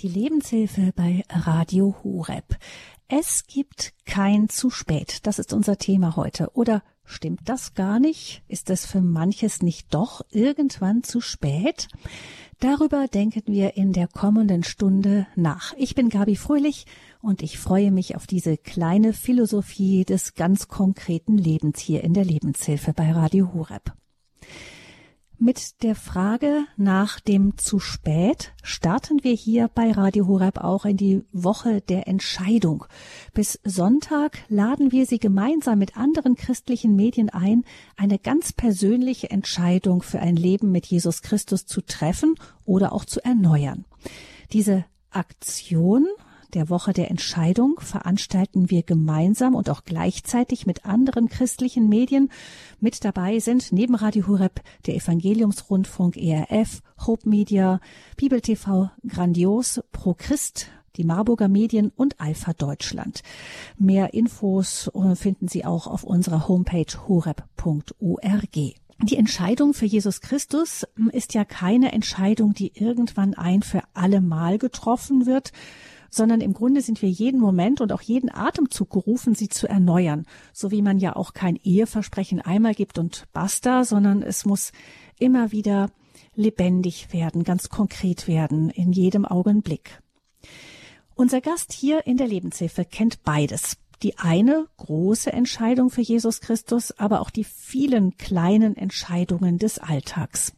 Die Lebenshilfe bei Radio Horeb. Es gibt kein zu spät. Das ist unser Thema heute. Oder stimmt das gar nicht? Ist es für manches nicht doch irgendwann zu spät? Darüber denken wir in der kommenden Stunde nach. Ich bin Gabi Fröhlich und ich freue mich auf diese kleine Philosophie des ganz konkreten Lebens hier in der Lebenshilfe bei Radio Horeb. Mit der Frage nach dem zu spät starten wir hier bei Radio Horeb auch in die Woche der Entscheidung. Bis Sonntag laden wir Sie gemeinsam mit anderen christlichen Medien ein, eine ganz persönliche Entscheidung für ein Leben mit Jesus Christus zu treffen oder auch zu erneuern. Diese Aktion der Woche der Entscheidung veranstalten wir gemeinsam und auch gleichzeitig mit anderen christlichen Medien. Mit dabei sind neben Radio Hureb der Evangeliumsrundfunk ERF, Hope Media, Bibel TV, Grandios, Pro Christ, die Marburger Medien und Alpha Deutschland. Mehr Infos äh, finden Sie auch auf unserer Homepage horeb.org. Die Entscheidung für Jesus Christus hm, ist ja keine Entscheidung, die irgendwann ein für alle Mal getroffen wird, sondern im Grunde sind wir jeden Moment und auch jeden Atemzug gerufen, sie zu erneuern. So wie man ja auch kein Eheversprechen einmal gibt und basta, sondern es muss immer wieder lebendig werden, ganz konkret werden, in jedem Augenblick. Unser Gast hier in der Lebenshilfe kennt beides. Die eine große Entscheidung für Jesus Christus, aber auch die vielen kleinen Entscheidungen des Alltags.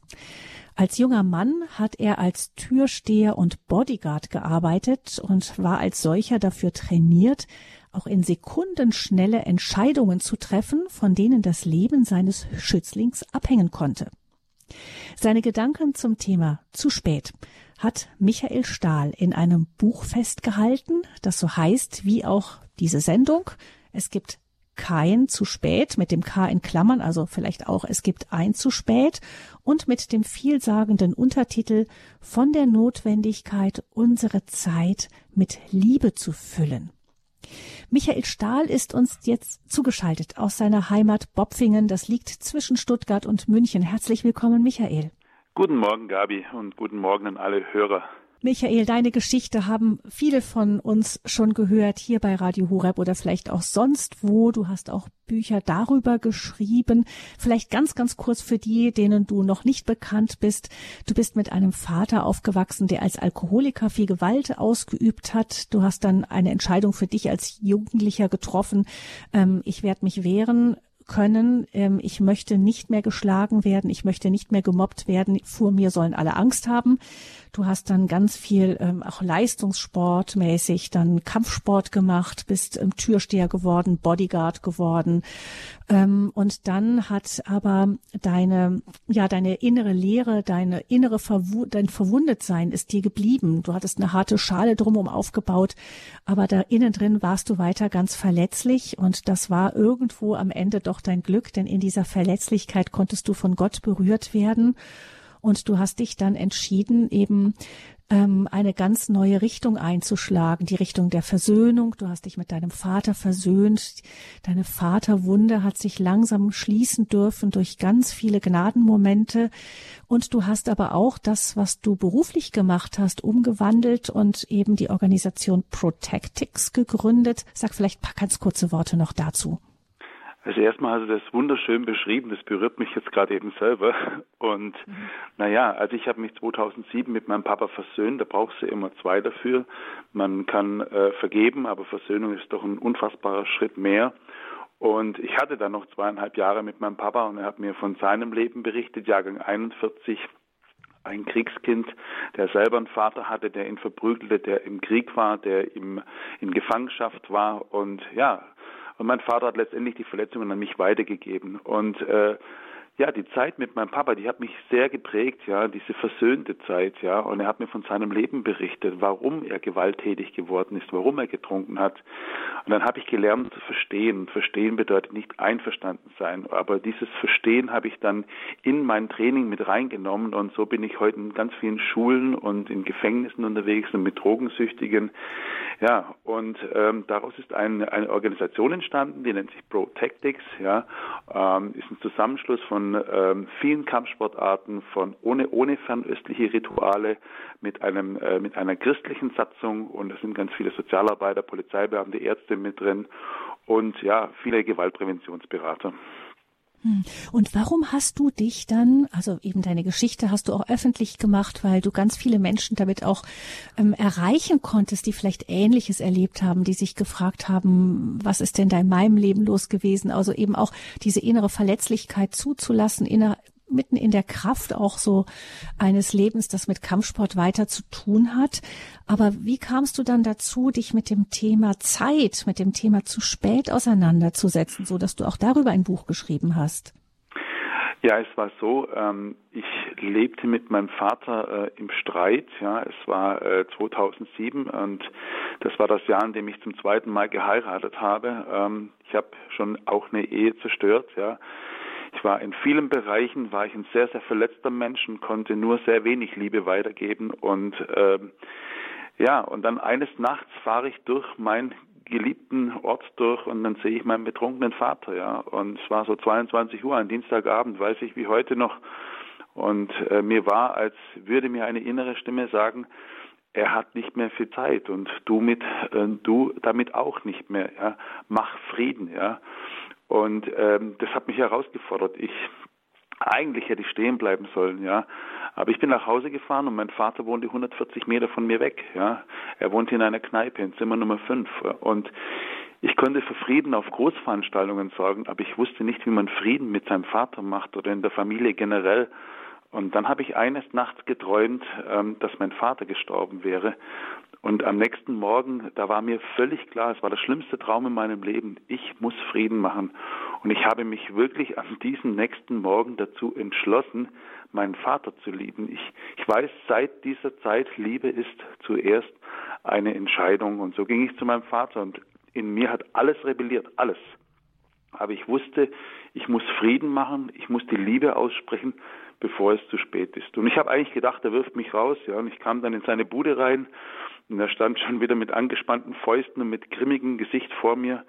Als junger Mann hat er als Türsteher und Bodyguard gearbeitet und war als solcher dafür trainiert, auch in sekundenschnelle Entscheidungen zu treffen, von denen das Leben seines Schützlings abhängen konnte. Seine Gedanken zum Thema zu spät hat Michael Stahl in einem Buch festgehalten, das so heißt wie auch diese Sendung. Es gibt kein zu spät mit dem K in Klammern, also vielleicht auch es gibt ein zu spät und mit dem vielsagenden Untertitel von der Notwendigkeit, unsere Zeit mit Liebe zu füllen. Michael Stahl ist uns jetzt zugeschaltet aus seiner Heimat Bopfingen. Das liegt zwischen Stuttgart und München. Herzlich willkommen, Michael. Guten Morgen, Gabi, und guten Morgen an alle Hörer. Michael, deine Geschichte haben viele von uns schon gehört hier bei Radio Horeb oder vielleicht auch sonst wo. Du hast auch Bücher darüber geschrieben. Vielleicht ganz, ganz kurz für die, denen du noch nicht bekannt bist. Du bist mit einem Vater aufgewachsen, der als Alkoholiker viel Gewalt ausgeübt hat. Du hast dann eine Entscheidung für dich als Jugendlicher getroffen. Ähm, ich werde mich wehren können, ähm, ich möchte nicht mehr geschlagen werden, ich möchte nicht mehr gemobbt werden, vor mir sollen alle Angst haben. Du hast dann ganz viel ähm, auch Leistungssportmäßig, dann Kampfsport gemacht, bist ähm, Türsteher geworden, Bodyguard geworden. Ähm, und dann hat aber deine, ja, deine innere Lehre, deine innere Verwu dein Verwundetsein ist dir geblieben. Du hattest eine harte Schale drumherum aufgebaut, aber da innen drin warst du weiter ganz verletzlich und das war irgendwo am Ende doch dein Glück, denn in dieser Verletzlichkeit konntest du von Gott berührt werden. Und du hast dich dann entschieden, eben ähm, eine ganz neue Richtung einzuschlagen, die Richtung der Versöhnung. Du hast dich mit deinem Vater versöhnt. Deine Vaterwunde hat sich langsam schließen dürfen durch ganz viele Gnadenmomente. Und du hast aber auch das, was du beruflich gemacht hast, umgewandelt und eben die Organisation Protectix gegründet. Sag vielleicht paar ganz kurze Worte noch dazu. Also erstmal hast du das wunderschön beschrieben, das berührt mich jetzt gerade eben selber. Und mhm. naja, also ich habe mich 2007 mit meinem Papa versöhnt, da brauchst du immer zwei dafür. Man kann äh, vergeben, aber Versöhnung ist doch ein unfassbarer Schritt mehr. Und ich hatte dann noch zweieinhalb Jahre mit meinem Papa und er hat mir von seinem Leben berichtet, Jahrgang 41, ein Kriegskind, der selber einen Vater hatte, der ihn verprügelte, der im Krieg war, der im, in Gefangenschaft war und ja, und mein Vater hat letztendlich die Verletzungen an mich weitergegeben. Und äh, ja, die Zeit mit meinem Papa, die hat mich sehr geprägt, ja, diese versöhnte Zeit, ja, und er hat mir von seinem Leben berichtet, warum er gewalttätig geworden ist, warum er getrunken hat. Und dann habe ich gelernt zu verstehen. Verstehen bedeutet nicht einverstanden sein, aber dieses Verstehen habe ich dann in mein Training mit reingenommen und so bin ich heute in ganz vielen Schulen und in Gefängnissen unterwegs und mit Drogensüchtigen. Ja, und ähm, daraus ist ein, eine Organisation entstanden, die nennt sich Protectics, ja, ähm, ist ein Zusammenschluss von von ähm, vielen Kampfsportarten, von ohne, ohne fernöstliche Rituale, mit einem, äh, mit einer christlichen Satzung und es sind ganz viele Sozialarbeiter, Polizeibeamte, Ärzte mit drin und ja, viele Gewaltpräventionsberater. Hm. Und warum hast du dich dann, also eben deine Geschichte hast du auch öffentlich gemacht, weil du ganz viele Menschen damit auch ähm, erreichen konntest, die vielleicht Ähnliches erlebt haben, die sich gefragt haben, was ist denn da in meinem Leben los gewesen? Also eben auch diese innere Verletzlichkeit zuzulassen, inner, mitten in der Kraft auch so eines Lebens, das mit Kampfsport weiter zu tun hat. Aber wie kamst du dann dazu, dich mit dem Thema Zeit, mit dem Thema zu spät auseinanderzusetzen, so dass du auch darüber ein Buch geschrieben hast? Ja, es war so, ähm, ich lebte mit meinem Vater äh, im Streit, ja, es war äh, 2007 und das war das Jahr, in dem ich zum zweiten Mal geheiratet habe. Ähm, ich habe schon auch eine Ehe zerstört, ja. Ich war in vielen Bereichen, war ich ein sehr, sehr verletzter Mensch und konnte nur sehr wenig Liebe weitergeben. Und ähm, ja, und dann eines Nachts fahre ich durch meinen geliebten Ort durch und dann sehe ich meinen betrunkenen Vater, ja. Und es war so 22 Uhr, ein Dienstagabend, weiß ich wie heute noch. Und äh, mir war, als würde mir eine innere Stimme sagen, er hat nicht mehr viel Zeit und du mit äh, du damit auch nicht mehr ja mach Frieden ja und ähm, das hat mich herausgefordert. Ich eigentlich hätte ich stehen bleiben sollen, ja. Aber ich bin nach Hause gefahren und mein Vater wohnte 140 Meter von mir weg, ja. Er wohnte in einer Kneipe in Zimmer Nummer 5 und ich konnte für Frieden auf Großveranstaltungen sorgen, aber ich wusste nicht, wie man Frieden mit seinem Vater macht oder in der Familie generell. Und dann habe ich eines Nachts geträumt, ähm, dass mein Vater gestorben wäre. Und am nächsten Morgen, da war mir völlig klar, es war der schlimmste Traum in meinem Leben. Ich muss Frieden machen. Und ich habe mich wirklich an diesem nächsten Morgen dazu entschlossen, meinen Vater zu lieben. Ich, ich weiß, seit dieser Zeit, Liebe ist zuerst eine Entscheidung. Und so ging ich zu meinem Vater und in mir hat alles rebelliert, alles. Aber ich wusste, ich muss Frieden machen, ich muss die Liebe aussprechen, bevor es zu spät ist. Und ich habe eigentlich gedacht, er wirft mich raus, ja. Und ich kam dann in seine Bude rein und er stand schon wieder mit angespannten Fäusten und mit grimmigem Gesicht vor mir.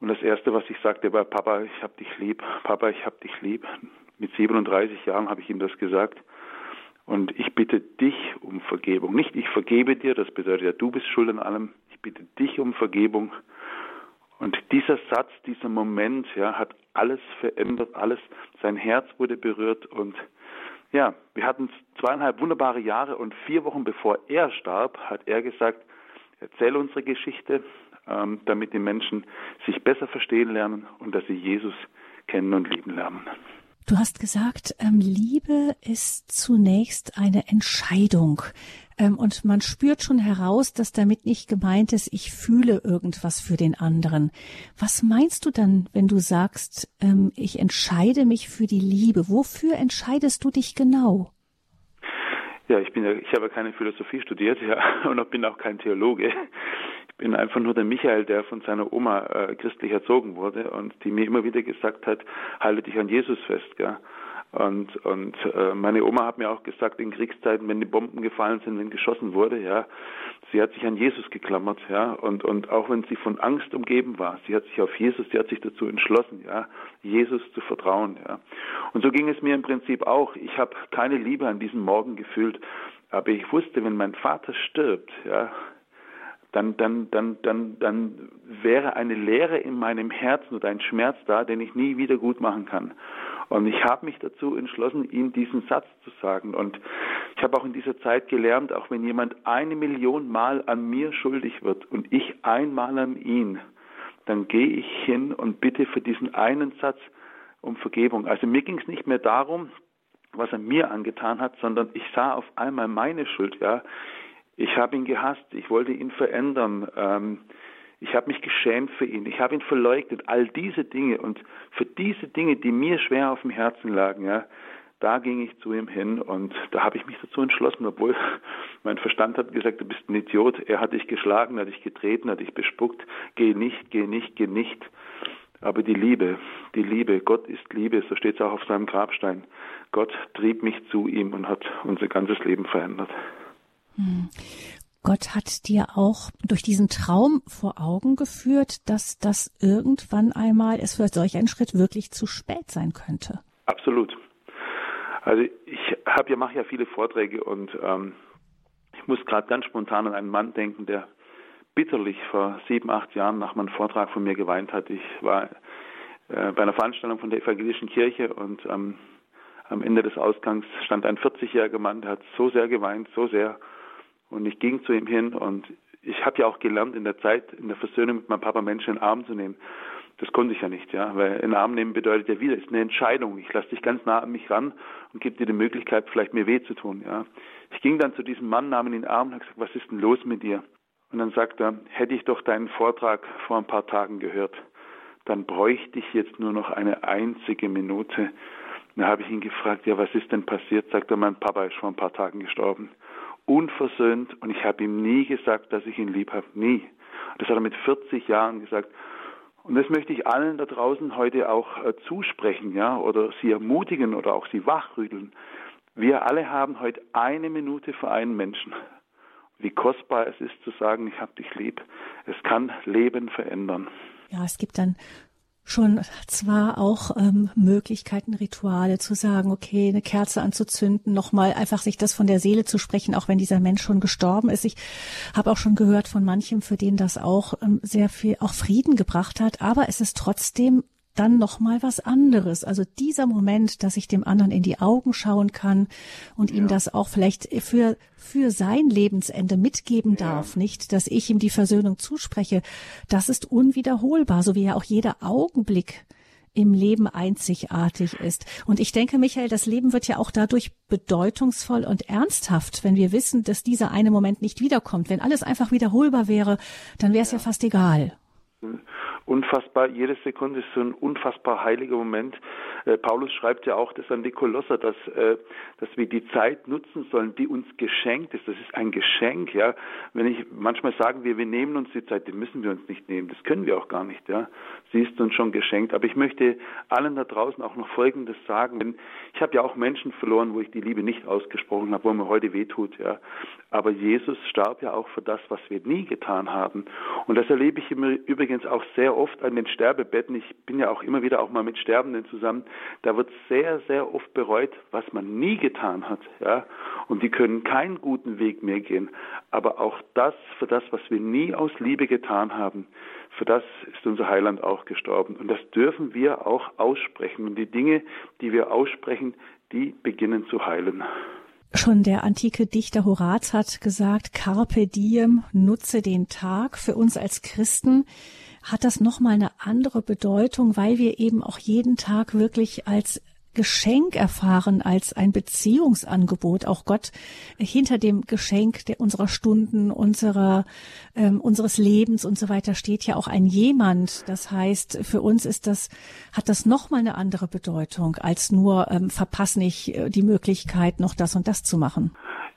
Und das Erste, was ich sagte, war, Papa, ich hab dich lieb. Papa, ich hab dich lieb. Mit 37 Jahren habe ich ihm das gesagt. Und ich bitte dich um Vergebung. Nicht ich vergebe dir, das bedeutet ja, du bist schuld an allem. Ich bitte dich um Vergebung. Und dieser Satz, dieser Moment, ja, hat alles verändert, alles. Sein Herz wurde berührt und ja, wir hatten zweieinhalb wunderbare Jahre und vier Wochen bevor er starb, hat er gesagt, erzähle unsere Geschichte, ähm, damit die Menschen sich besser verstehen lernen und dass sie Jesus kennen und lieben lernen. Du hast gesagt, ähm, Liebe ist zunächst eine Entscheidung. Ähm, und man spürt schon heraus, dass damit nicht gemeint ist, ich fühle irgendwas für den anderen. Was meinst du dann, wenn du sagst, ähm, ich entscheide mich für die Liebe? Wofür entscheidest du dich genau? Ja, ich bin ja, ich habe keine Philosophie studiert, ja, und bin auch kein Theologe bin einfach nur der Michael, der von seiner Oma äh, christlich erzogen wurde und die mir immer wieder gesagt hat, halte dich an Jesus fest, gell? Und, und äh, meine Oma hat mir auch gesagt, in Kriegszeiten, wenn die Bomben gefallen sind, wenn geschossen wurde, ja, sie hat sich an Jesus geklammert, ja, und, und auch wenn sie von Angst umgeben war, sie hat sich auf Jesus, sie hat sich dazu entschlossen, ja, Jesus zu vertrauen, ja. Und so ging es mir im Prinzip auch. Ich habe keine Liebe an diesem Morgen gefühlt, aber ich wusste, wenn mein Vater stirbt, ja, dann, dann, dann, dann, dann wäre eine Leere in meinem Herzen oder ein Schmerz da, den ich nie wieder gut machen kann. Und ich habe mich dazu entschlossen, ihm diesen Satz zu sagen. Und ich habe auch in dieser Zeit gelernt, auch wenn jemand eine Million Mal an mir schuldig wird und ich einmal an ihn, dann gehe ich hin und bitte für diesen einen Satz um Vergebung. Also mir ging es nicht mehr darum, was er mir angetan hat, sondern ich sah auf einmal meine Schuld, ja. Ich habe ihn gehasst, ich wollte ihn verändern, ähm, ich habe mich geschämt für ihn, ich habe ihn verleugnet, all diese Dinge und für diese Dinge, die mir schwer auf dem Herzen lagen, ja, da ging ich zu ihm hin und da habe ich mich dazu entschlossen, obwohl mein Verstand hat gesagt, du bist ein Idiot, er hat dich geschlagen, er hat dich getreten, er hat dich bespuckt, geh nicht, geh nicht, geh nicht. Aber die Liebe, die Liebe, Gott ist Liebe, so steht es auch auf seinem Grabstein. Gott trieb mich zu ihm und hat unser ganzes Leben verändert. Hm. Gott hat dir auch durch diesen Traum vor Augen geführt, dass das irgendwann einmal es für solch einen Schritt wirklich zu spät sein könnte. Absolut. Also ich habe ja mache ja viele Vorträge und ähm, ich muss gerade ganz spontan an einen Mann denken, der bitterlich vor sieben, acht Jahren nach meinem Vortrag von mir geweint hat. Ich war äh, bei einer Veranstaltung von der evangelischen Kirche und ähm, am Ende des Ausgangs stand ein 40-jähriger Mann, der hat so sehr geweint, so sehr. Und ich ging zu ihm hin und ich habe ja auch gelernt, in der Zeit, in der Versöhnung mit meinem Papa Menschen in den Arm zu nehmen. Das konnte ich ja nicht, ja, weil in den Arm nehmen bedeutet ja wieder, ist eine Entscheidung. Ich lasse dich ganz nah an mich ran und gebe dir die Möglichkeit, vielleicht mir weh zu tun, ja. Ich ging dann zu diesem Mann, nahm ihn in den Arm und habe gesagt, was ist denn los mit dir? Und dann sagt er, hätte ich doch deinen Vortrag vor ein paar Tagen gehört, dann bräuchte ich jetzt nur noch eine einzige Minute. Da habe ich ihn gefragt, ja, was ist denn passiert? Sagt er, mein Papa ist vor ein paar Tagen gestorben. Unversöhnt und ich habe ihm nie gesagt, dass ich ihn lieb habe. Nie. Das hat er mit 40 Jahren gesagt. Und das möchte ich allen da draußen heute auch äh, zusprechen, ja, oder sie ermutigen oder auch sie wachrütteln. Wir alle haben heute eine Minute für einen Menschen. Wie kostbar es ist zu sagen, ich habe dich lieb. Es kann Leben verändern. Ja, es gibt dann schon zwar auch ähm, Möglichkeiten, Rituale zu sagen, okay, eine Kerze anzuzünden, nochmal einfach sich das von der Seele zu sprechen, auch wenn dieser Mensch schon gestorben ist. Ich habe auch schon gehört von manchem, für den das auch ähm, sehr viel auch Frieden gebracht hat, aber es ist trotzdem dann noch mal was anderes. Also dieser Moment, dass ich dem anderen in die Augen schauen kann und ja. ihm das auch vielleicht für für sein Lebensende mitgeben ja. darf, nicht, dass ich ihm die Versöhnung zuspreche, das ist unwiederholbar, so wie ja auch jeder Augenblick im Leben einzigartig ist. Und ich denke, Michael, das Leben wird ja auch dadurch bedeutungsvoll und ernsthaft, wenn wir wissen, dass dieser eine Moment nicht wiederkommt. Wenn alles einfach wiederholbar wäre, dann wäre es ja. ja fast egal. Hm unfassbar, jede Sekunde ist so ein unfassbar heiliger Moment. Äh, Paulus schreibt ja auch das an die Kolosser, dass, äh, dass wir die Zeit nutzen sollen, die uns geschenkt ist. Das ist ein Geschenk, ja. Wenn ich manchmal sagen wir, wir nehmen uns die Zeit, die müssen wir uns nicht nehmen. Das können wir auch gar nicht, ja. Sie ist uns schon geschenkt. Aber ich möchte allen da draußen auch noch Folgendes sagen. Ich habe ja auch Menschen verloren, wo ich die Liebe nicht ausgesprochen habe, wo mir heute wehtut, ja. Aber Jesus starb ja auch für das, was wir nie getan haben. Und das erlebe ich übrigens auch sehr oft an den Sterbebetten. Ich bin ja auch immer wieder auch mal mit Sterbenden zusammen. Da wird sehr, sehr oft bereut, was man nie getan hat. Ja? Und die können keinen guten Weg mehr gehen. Aber auch das, für das, was wir nie aus Liebe getan haben, für das ist unser Heiland auch gestorben. Und das dürfen wir auch aussprechen. Und die Dinge, die wir aussprechen, die beginnen zu heilen. Schon der antike Dichter Horaz hat gesagt, Carpe diem, nutze den Tag. Für uns als Christen hat das nochmal eine andere Bedeutung, weil wir eben auch jeden Tag wirklich als Geschenk erfahren als ein Beziehungsangebot. Auch Gott hinter dem Geschenk der, unserer Stunden, unserer, ähm, unseres Lebens und so weiter steht ja auch ein jemand. Das heißt, für uns ist das, hat das nochmal eine andere Bedeutung als nur ähm, verpass nicht äh, die Möglichkeit, noch das und das zu machen.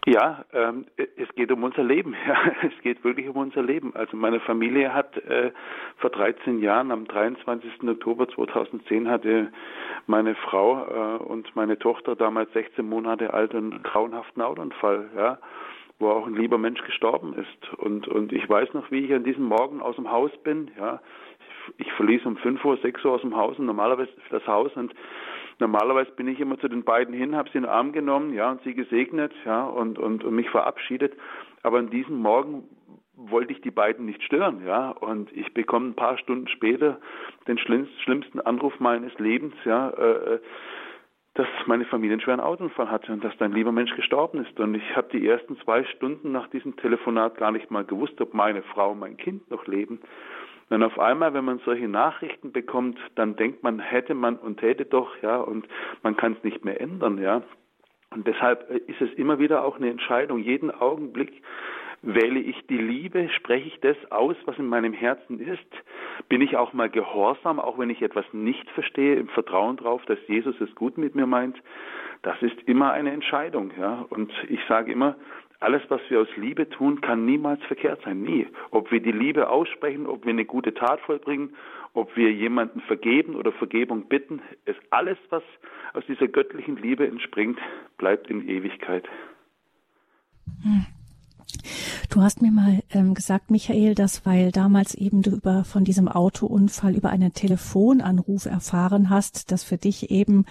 Ja, ähm, es geht um unser Leben. Ja, es geht wirklich um unser Leben. Also meine Familie hat äh, vor 13 Jahren, am 23. Oktober 2010, hatte meine Frau äh, und meine Tochter, damals 16 Monate alt, einen grauenhaften Autounfall. Ja, wo auch ein lieber Mensch gestorben ist. Und und ich weiß noch, wie ich an diesem Morgen aus dem Haus bin. Ja, ich, ich verließ um 5 Uhr, 6 Uhr aus dem Haus und normalerweise das Haus und Normalerweise bin ich immer zu den beiden hin, habe sie in den Arm genommen, ja, und sie gesegnet, ja, und, und, und mich verabschiedet. Aber an diesem Morgen wollte ich die beiden nicht stören, ja, und ich bekomme ein paar Stunden später den schlimmsten Anruf meines Lebens, ja, äh, dass meine Familie einen schweren Autounfall hatte und dass dein lieber Mensch gestorben ist. Und ich habe die ersten zwei Stunden nach diesem Telefonat gar nicht mal gewusst, ob meine Frau und mein Kind noch leben. Und auf einmal, wenn man solche Nachrichten bekommt, dann denkt man, hätte man und täte doch, ja, und man kann es nicht mehr ändern, ja. Und deshalb ist es immer wieder auch eine Entscheidung. Jeden Augenblick wähle ich die Liebe, spreche ich das aus, was in meinem Herzen ist? Bin ich auch mal gehorsam, auch wenn ich etwas nicht verstehe, im Vertrauen darauf, dass Jesus es gut mit mir meint? Das ist immer eine Entscheidung, ja. Und ich sage immer, alles, was wir aus Liebe tun, kann niemals verkehrt sein. Nie. Ob wir die Liebe aussprechen, ob wir eine gute Tat vollbringen, ob wir jemanden vergeben oder Vergebung bitten, ist alles, was aus dieser göttlichen Liebe entspringt, bleibt in Ewigkeit. Hm. Du hast mir mal ähm, gesagt, Michael, dass weil damals eben du über von diesem Autounfall über einen Telefonanruf erfahren hast, dass für dich eben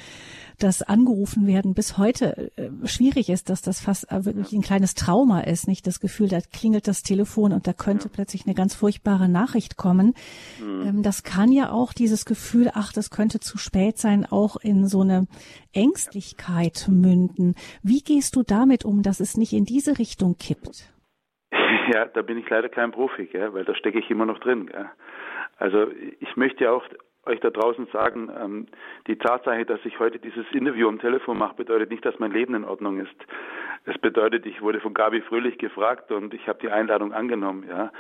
das angerufen werden bis heute äh, schwierig ist, dass das fast äh, wirklich ein kleines Trauma ist, nicht das Gefühl, da klingelt das Telefon und da könnte plötzlich eine ganz furchtbare Nachricht kommen. Mhm. Ähm, das kann ja auch dieses Gefühl, ach, das könnte zu spät sein, auch in so eine Ängstlichkeit münden. Wie gehst du damit um, dass es nicht in diese Richtung kippt? Ja, da bin ich leider kein Profi, gell, weil da stecke ich immer noch drin. Gell. Also ich möchte auch euch da draußen sagen, ähm, die Tatsache, dass ich heute dieses Interview am Telefon mache, bedeutet nicht, dass mein Leben in Ordnung ist. Es bedeutet, ich wurde von Gabi Fröhlich gefragt und ich habe die Einladung angenommen. Ja,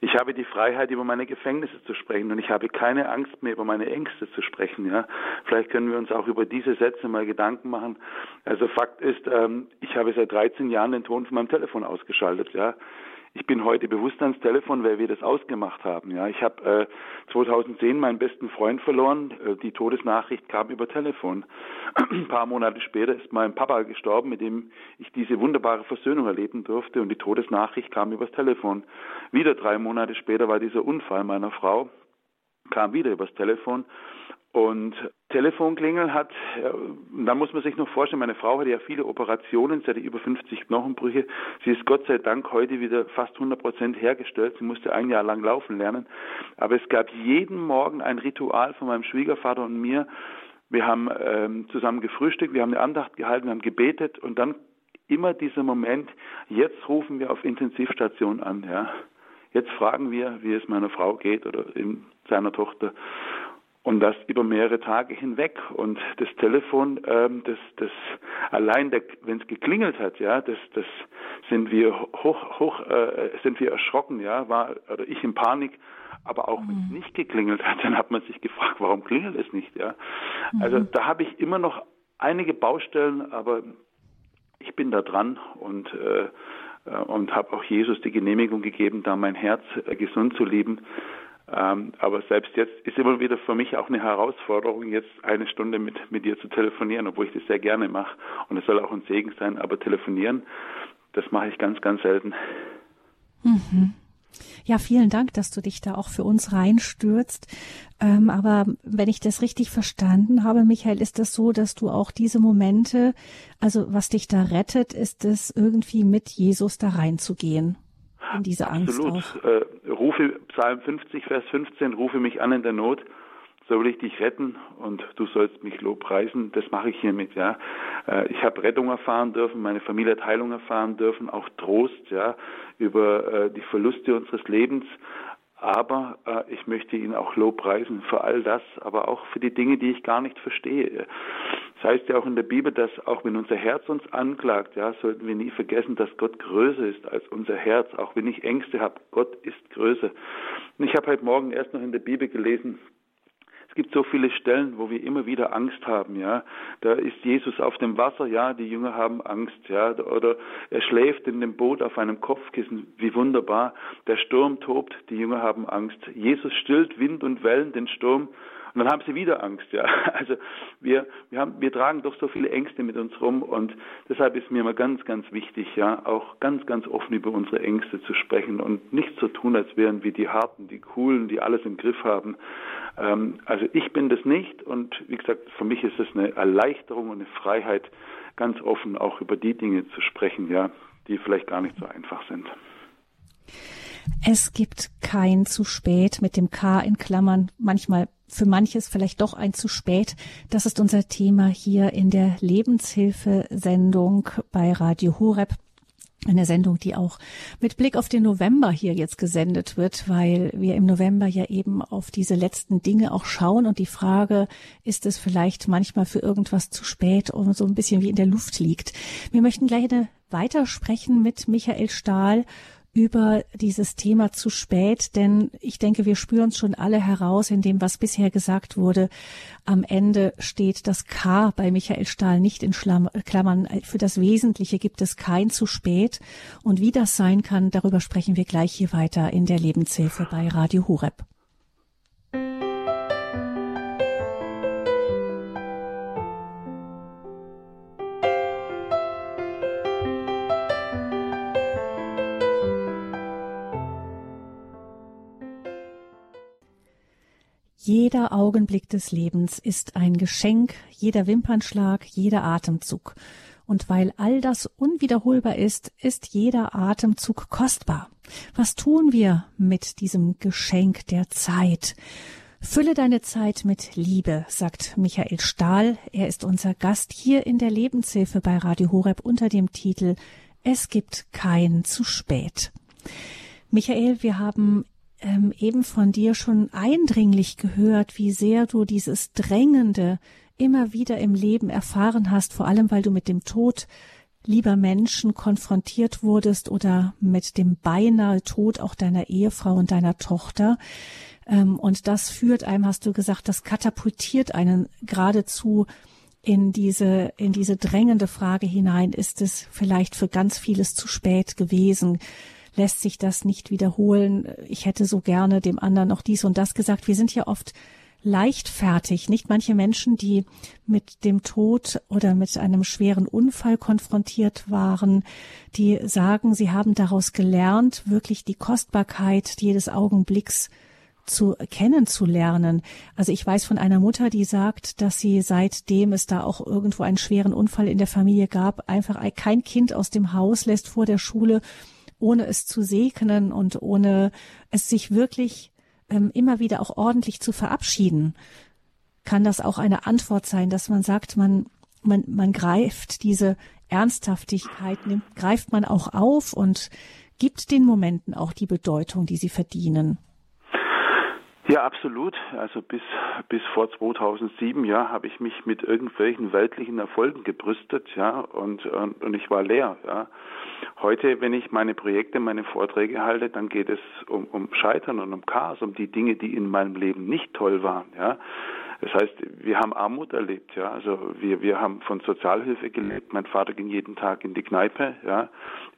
ich habe die Freiheit, über meine Gefängnisse zu sprechen und ich habe keine Angst mehr, über meine Ängste zu sprechen. Ja, vielleicht können wir uns auch über diese Sätze mal Gedanken machen. Also Fakt ist, ähm, ich habe seit 13 Jahren den Ton von meinem Telefon ausgeschaltet. Ja, ich bin heute bewusst ans Telefon, weil wir das ausgemacht haben. Ja, ich habe äh, 2010 meinen besten Freund verloren. Äh, die Todesnachricht kam über Telefon. Ein paar Monate später ist mein Papa gestorben, mit dem ich diese wunderbare Versöhnung erleben durfte. Und die Todesnachricht kam übers Telefon. Wieder drei Monate später war dieser Unfall meiner Frau, kam wieder übers Telefon. Und Telefonklingel hat, da muss man sich noch vorstellen, meine Frau hatte ja viele Operationen, sie hatte über 50 Knochenbrüche. Sie ist Gott sei Dank heute wieder fast 100 Prozent hergestellt. Sie musste ein Jahr lang laufen lernen. Aber es gab jeden Morgen ein Ritual von meinem Schwiegervater und mir. Wir haben ähm, zusammen gefrühstückt, wir haben eine Andacht gehalten, wir haben gebetet und dann immer dieser Moment, jetzt rufen wir auf Intensivstation an, ja. Jetzt fragen wir, wie es meiner Frau geht oder seiner Tochter. Und das über mehrere Tage hinweg. Und das Telefon, ähm, das, das allein, wenn es geklingelt hat, ja, das, das sind wir hoch, hoch, äh, sind wir erschrocken, ja, war oder ich in Panik. Aber auch mhm. wenn es nicht geklingelt hat, dann hat man sich gefragt, warum klingelt es nicht, ja. Mhm. Also da habe ich immer noch einige Baustellen, aber ich bin da dran und äh, äh und habe auch Jesus die Genehmigung gegeben, da mein Herz äh, gesund zu lieben. Ähm, aber selbst jetzt ist immer wieder für mich auch eine Herausforderung, jetzt eine Stunde mit, mit dir zu telefonieren, obwohl ich das sehr gerne mache. Und es soll auch ein Segen sein, aber telefonieren, das mache ich ganz, ganz selten. Mhm. Ja, vielen Dank, dass du dich da auch für uns reinstürzt. Ähm, aber wenn ich das richtig verstanden habe, Michael, ist das so, dass du auch diese Momente, also was dich da rettet, ist es irgendwie mit Jesus da reinzugehen in diese Angst Absolut. Äh, rufe Psalm 50, Vers 15, rufe mich an in der Not, so will ich dich retten und du sollst mich lobpreisen. Das mache ich hiermit, ja. Äh, ich habe Rettung erfahren dürfen, meine Familie hat Heilung erfahren dürfen, auch Trost, ja, über äh, die Verluste unseres Lebens. Aber äh, ich möchte ihn auch lobpreisen für all das, aber auch für die Dinge, die ich gar nicht verstehe. Das heißt ja auch in der Bibel, dass auch wenn unser Herz uns anklagt, ja, sollten wir nie vergessen, dass Gott größer ist als unser Herz. Auch wenn ich Ängste habe, Gott ist größer. Und ich habe heute Morgen erst noch in der Bibel gelesen, es gibt so viele Stellen, wo wir immer wieder Angst haben, ja. Da ist Jesus auf dem Wasser, ja, die Jünger haben Angst, ja. Oder er schläft in dem Boot auf einem Kopfkissen, wie wunderbar. Der Sturm tobt, die Jünger haben Angst. Jesus stillt Wind und Wellen, den Sturm und dann haben sie wieder Angst, ja. Also wir, wir haben, wir tragen doch so viele Ängste mit uns rum und deshalb ist mir immer ganz, ganz wichtig, ja, auch ganz, ganz offen über unsere Ängste zu sprechen und nicht zu tun, als wären wir die Harten, die Coolen, die alles im Griff haben. Ähm, also ich bin das nicht und wie gesagt, für mich ist es eine Erleichterung und eine Freiheit, ganz offen auch über die Dinge zu sprechen, ja, die vielleicht gar nicht so einfach sind. Es gibt kein zu spät mit dem K in Klammern. Manchmal für manches vielleicht doch ein zu spät. Das ist unser Thema hier in der Lebenshilfe-Sendung bei Radio Horeb. Eine Sendung, die auch mit Blick auf den November hier jetzt gesendet wird, weil wir im November ja eben auf diese letzten Dinge auch schauen und die Frage, ist es vielleicht manchmal für irgendwas zu spät und so ein bisschen wie in der Luft liegt. Wir möchten gleich weitersprechen mit Michael Stahl über dieses Thema zu spät, denn ich denke, wir spüren es schon alle heraus in dem, was bisher gesagt wurde. Am Ende steht das K bei Michael Stahl nicht in Klammern. Für das Wesentliche gibt es kein zu spät. Und wie das sein kann, darüber sprechen wir gleich hier weiter in der Lebenshilfe bei Radio Horeb. Jeder Augenblick des Lebens ist ein Geschenk, jeder Wimpernschlag, jeder Atemzug. Und weil all das unwiederholbar ist, ist jeder Atemzug kostbar. Was tun wir mit diesem Geschenk der Zeit? Fülle deine Zeit mit Liebe, sagt Michael Stahl. Er ist unser Gast hier in der Lebenshilfe bei Radio Horeb unter dem Titel Es gibt kein zu spät. Michael, wir haben ähm, eben von dir schon eindringlich gehört, wie sehr du dieses Drängende immer wieder im Leben erfahren hast, vor allem weil du mit dem Tod lieber Menschen konfrontiert wurdest oder mit dem beinahe Tod auch deiner Ehefrau und deiner Tochter. Ähm, und das führt einem, hast du gesagt, das katapultiert einen geradezu in diese, in diese drängende Frage hinein, ist es vielleicht für ganz vieles zu spät gewesen? Lässt sich das nicht wiederholen? Ich hätte so gerne dem anderen noch dies und das gesagt. Wir sind ja oft leichtfertig. Nicht manche Menschen, die mit dem Tod oder mit einem schweren Unfall konfrontiert waren, die sagen, sie haben daraus gelernt, wirklich die Kostbarkeit jedes Augenblicks zu kennenzulernen. Also ich weiß von einer Mutter, die sagt, dass sie seitdem es da auch irgendwo einen schweren Unfall in der Familie gab, einfach kein Kind aus dem Haus lässt vor der Schule, ohne es zu segnen und ohne es sich wirklich ähm, immer wieder auch ordentlich zu verabschieden, kann das auch eine Antwort sein, dass man sagt, man, man, man greift diese Ernsthaftigkeit, nimmt, greift man auch auf und gibt den Momenten auch die Bedeutung, die sie verdienen. Ja, absolut. Also bis, bis vor 2007, ja, habe ich mich mit irgendwelchen weltlichen Erfolgen gebrüstet, ja, und, und, und ich war leer, ja. Heute, wenn ich meine Projekte, meine Vorträge halte, dann geht es um, um Scheitern und um Chaos, um die Dinge, die in meinem Leben nicht toll waren, ja. Das heißt, wir haben Armut erlebt, ja. Also wir, wir haben von Sozialhilfe gelebt. Mein Vater ging jeden Tag in die Kneipe, ja.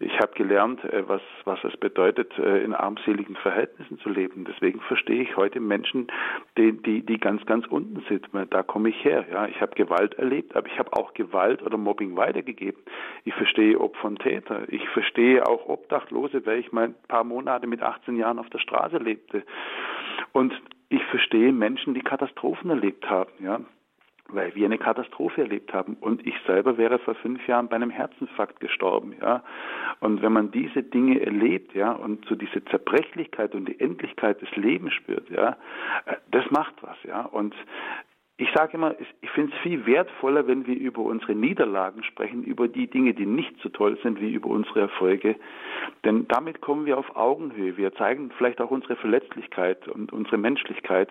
Ich habe gelernt, äh, was, was es bedeutet, äh, in armseligen Verhältnissen zu leben. Deswegen verstehe ich heute Menschen, die, die, die ganz, ganz unten sind. Da komme ich her, ja. Ich habe Gewalt erlebt, aber ich habe auch Gewalt oder Mobbing weitergegeben. Ich verstehe Opfer und Täter. Ich verstehe auch Obdachlose, weil ich mal ein paar Monate mit 18 Jahren auf der Straße lebte. Und ich verstehe Menschen, die Katastrophen erlebt haben, ja, weil wir eine Katastrophe erlebt haben. Und ich selber wäre vor fünf Jahren bei einem Herzinfarkt gestorben, ja. Und wenn man diese Dinge erlebt, ja, und so diese Zerbrechlichkeit und die Endlichkeit des Lebens spürt, ja, äh, das macht was, ja. Und ich sage immer, ich finde es viel wertvoller, wenn wir über unsere Niederlagen sprechen, über die Dinge, die nicht so toll sind wie über unsere Erfolge. Denn damit kommen wir auf Augenhöhe. Wir zeigen vielleicht auch unsere Verletzlichkeit und unsere Menschlichkeit.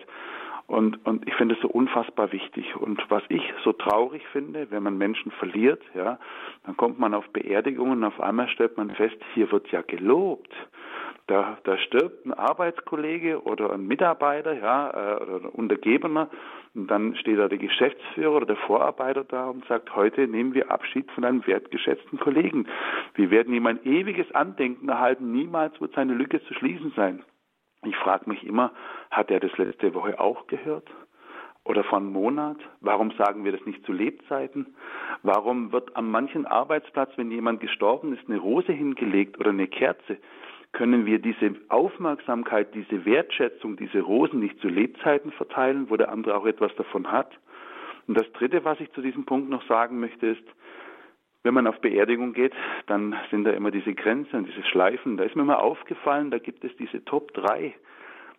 Und, und ich finde es so unfassbar wichtig. Und was ich so traurig finde, wenn man Menschen verliert, ja, dann kommt man auf Beerdigungen und auf einmal stellt man fest, hier wird ja gelobt. Da, da stirbt ein Arbeitskollege oder ein Mitarbeiter, ja, äh, oder ein Untergebener, und dann steht da der Geschäftsführer oder der Vorarbeiter da und sagt, heute nehmen wir Abschied von einem wertgeschätzten Kollegen. Wir werden ihm ein ewiges Andenken erhalten, niemals wird seine Lücke zu schließen sein. Ich frage mich immer, hat er das letzte Woche auch gehört? Oder vor einem Monat? Warum sagen wir das nicht zu Lebzeiten? Warum wird an manchen Arbeitsplatz, wenn jemand gestorben ist, eine Rose hingelegt oder eine Kerze? Können wir diese Aufmerksamkeit, diese Wertschätzung, diese Rosen nicht zu Lebzeiten verteilen, wo der andere auch etwas davon hat. Und das Dritte, was ich zu diesem Punkt noch sagen möchte, ist, wenn man auf Beerdigung geht, dann sind da immer diese Grenzen, diese Schleifen. Da ist mir mal aufgefallen, da gibt es diese Top 3.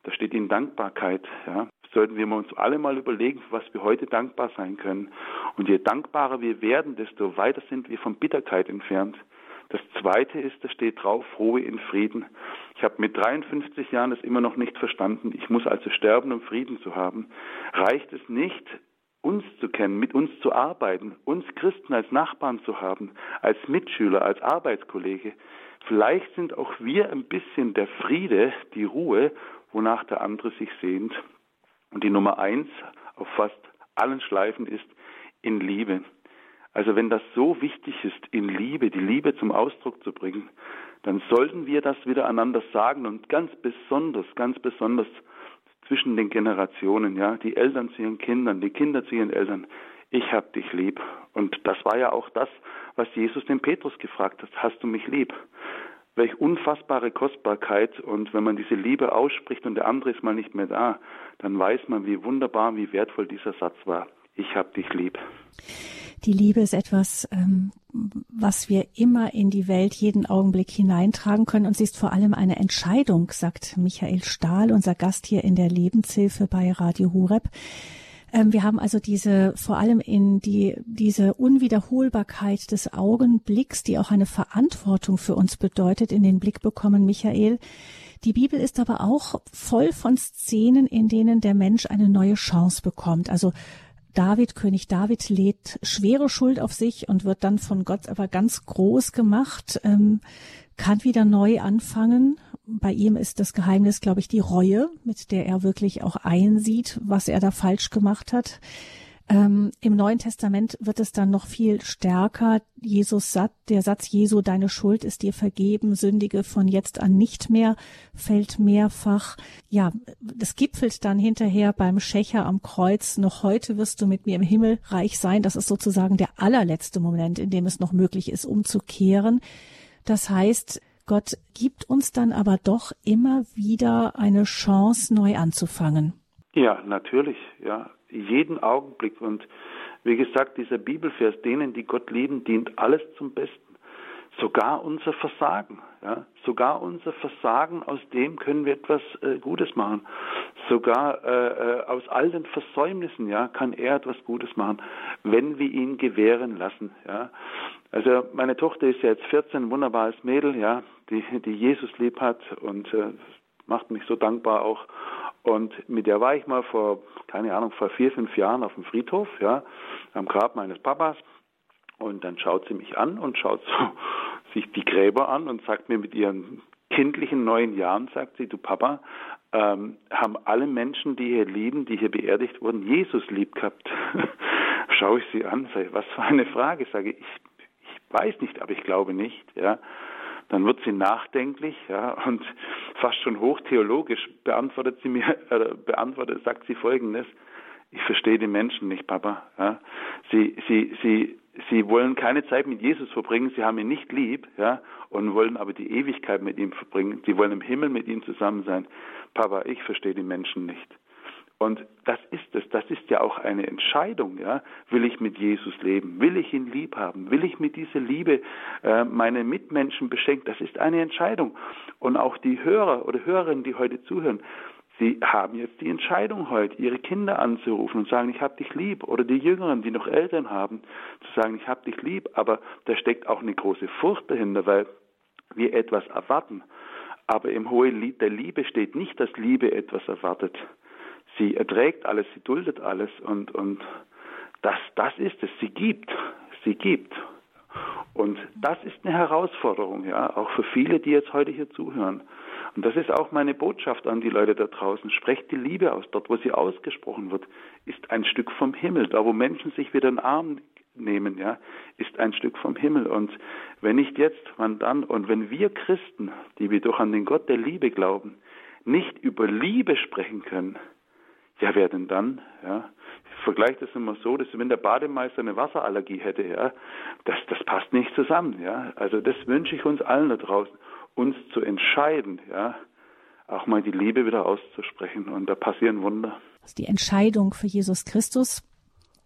Da steht in Dankbarkeit. Ja. Sollten wir uns alle mal überlegen, für was wir heute dankbar sein können. Und je dankbarer wir werden, desto weiter sind wir von Bitterkeit entfernt. Das zweite ist, da steht drauf, Ruhe in Frieden. Ich habe mit 53 Jahren das immer noch nicht verstanden. Ich muss also sterben, um Frieden zu haben. Reicht es nicht, uns zu kennen, mit uns zu arbeiten, uns Christen als Nachbarn zu haben, als Mitschüler, als Arbeitskollege. Vielleicht sind auch wir ein bisschen der Friede, die Ruhe, wonach der andere sich sehnt. Und die Nummer eins auf fast allen Schleifen ist in Liebe. Also wenn das so wichtig ist, in Liebe, die Liebe zum Ausdruck zu bringen, dann sollten wir das wieder einander sagen und ganz besonders, ganz besonders zwischen den Generationen, ja, die Eltern zu ihren Kindern, die Kinder zu ihren Eltern. Ich hab dich lieb. Und das war ja auch das, was Jesus den Petrus gefragt hat. Hast du mich lieb? welch unfassbare Kostbarkeit. Und wenn man diese Liebe ausspricht und der andere ist mal nicht mehr da, dann weiß man, wie wunderbar, wie wertvoll dieser Satz war. Ich hab dich lieb. Die Liebe ist etwas, ähm, was wir immer in die Welt jeden Augenblick hineintragen können. Und sie ist vor allem eine Entscheidung, sagt Michael Stahl, unser Gast hier in der Lebenshilfe bei Radio Hureb. Ähm, wir haben also diese, vor allem in die, diese Unwiederholbarkeit des Augenblicks, die auch eine Verantwortung für uns bedeutet, in den Blick bekommen, Michael. Die Bibel ist aber auch voll von Szenen, in denen der Mensch eine neue Chance bekommt. Also David, König David, lädt schwere Schuld auf sich und wird dann von Gott aber ganz groß gemacht, ähm, kann wieder neu anfangen. Bei ihm ist das Geheimnis, glaube ich, die Reue, mit der er wirklich auch einsieht, was er da falsch gemacht hat. Ähm, Im Neuen Testament wird es dann noch viel stärker. Jesus sagt, der Satz Jesu, deine Schuld ist dir vergeben, sündige von jetzt an nicht mehr, fällt mehrfach. Ja, das gipfelt dann hinterher beim Schächer am Kreuz. Noch heute wirst du mit mir im Himmelreich sein. Das ist sozusagen der allerletzte Moment, in dem es noch möglich ist, umzukehren. Das heißt, Gott gibt uns dann aber doch immer wieder eine Chance, neu anzufangen. Ja, natürlich, ja jeden Augenblick. Und wie gesagt, dieser Bibelvers, denen, die Gott lieben, dient alles zum Besten. Sogar unser Versagen, ja, sogar unser Versagen, aus dem können wir etwas äh, Gutes machen. Sogar äh, äh, aus all den Versäumnissen, ja, kann er etwas Gutes machen, wenn wir ihn gewähren lassen, ja. Also meine Tochter ist ja jetzt 14, wunderbares Mädel, ja, die, die Jesus lieb hat und äh, macht mich so dankbar auch. Und mit der war ich mal vor, keine Ahnung, vor vier, fünf Jahren auf dem Friedhof, ja, am Grab meines Papas. Und dann schaut sie mich an und schaut so sich die Gräber an und sagt mir mit ihren kindlichen neun Jahren, sagt sie, du Papa, ähm, haben alle Menschen, die hier lieben, die hier beerdigt wurden, Jesus lieb gehabt. Schaue ich sie an, sage, was für eine Frage, sage ich, ich weiß nicht, aber ich glaube nicht, ja. Dann wird sie nachdenklich, ja, und fast schon hochtheologisch beantwortet sie mir, äh, beantwortet, sagt sie folgendes, ich verstehe die Menschen nicht, Papa. Ja. Sie, sie, sie, sie wollen keine Zeit mit Jesus verbringen, sie haben ihn nicht lieb, ja, und wollen aber die Ewigkeit mit ihm verbringen. Sie wollen im Himmel mit ihm zusammen sein. Papa, ich verstehe die Menschen nicht. Und das ist es, das ist ja auch eine Entscheidung, ja. Will ich mit Jesus leben? Will ich ihn lieb haben? Will ich mit dieser Liebe äh, meine Mitmenschen beschenken? Das ist eine Entscheidung. Und auch die Hörer oder Hörerinnen, die heute zuhören, sie haben jetzt die Entscheidung heute, ihre Kinder anzurufen und sagen, ich hab dich lieb. Oder die Jüngeren, die noch Eltern haben, zu sagen, ich hab dich lieb. Aber da steckt auch eine große Furcht dahinter, weil wir etwas erwarten. Aber im Hohe der Liebe steht nicht, dass Liebe etwas erwartet sie erträgt alles, sie duldet alles und, und das, das ist es, sie gibt, sie gibt. Und das ist eine Herausforderung, ja, auch für viele, die jetzt heute hier zuhören. Und das ist auch meine Botschaft an die Leute da draußen. Sprecht die Liebe aus. Dort, wo sie ausgesprochen wird, ist ein Stück vom Himmel. Da, wo Menschen sich wieder in den Arm nehmen, ja, ist ein Stück vom Himmel. Und wenn nicht jetzt, wann dann? Und wenn wir Christen, die wir doch an den Gott der Liebe glauben, nicht über Liebe sprechen können, ja, wer denn dann? Ja, ich vergleiche das immer so, dass wenn der Bademeister eine Wasserallergie hätte, ja, das, das passt nicht zusammen, ja. Also das wünsche ich uns allen da draußen, uns zu entscheiden, ja, auch mal die Liebe wieder auszusprechen und da passieren Wunder. Die Entscheidung für Jesus Christus,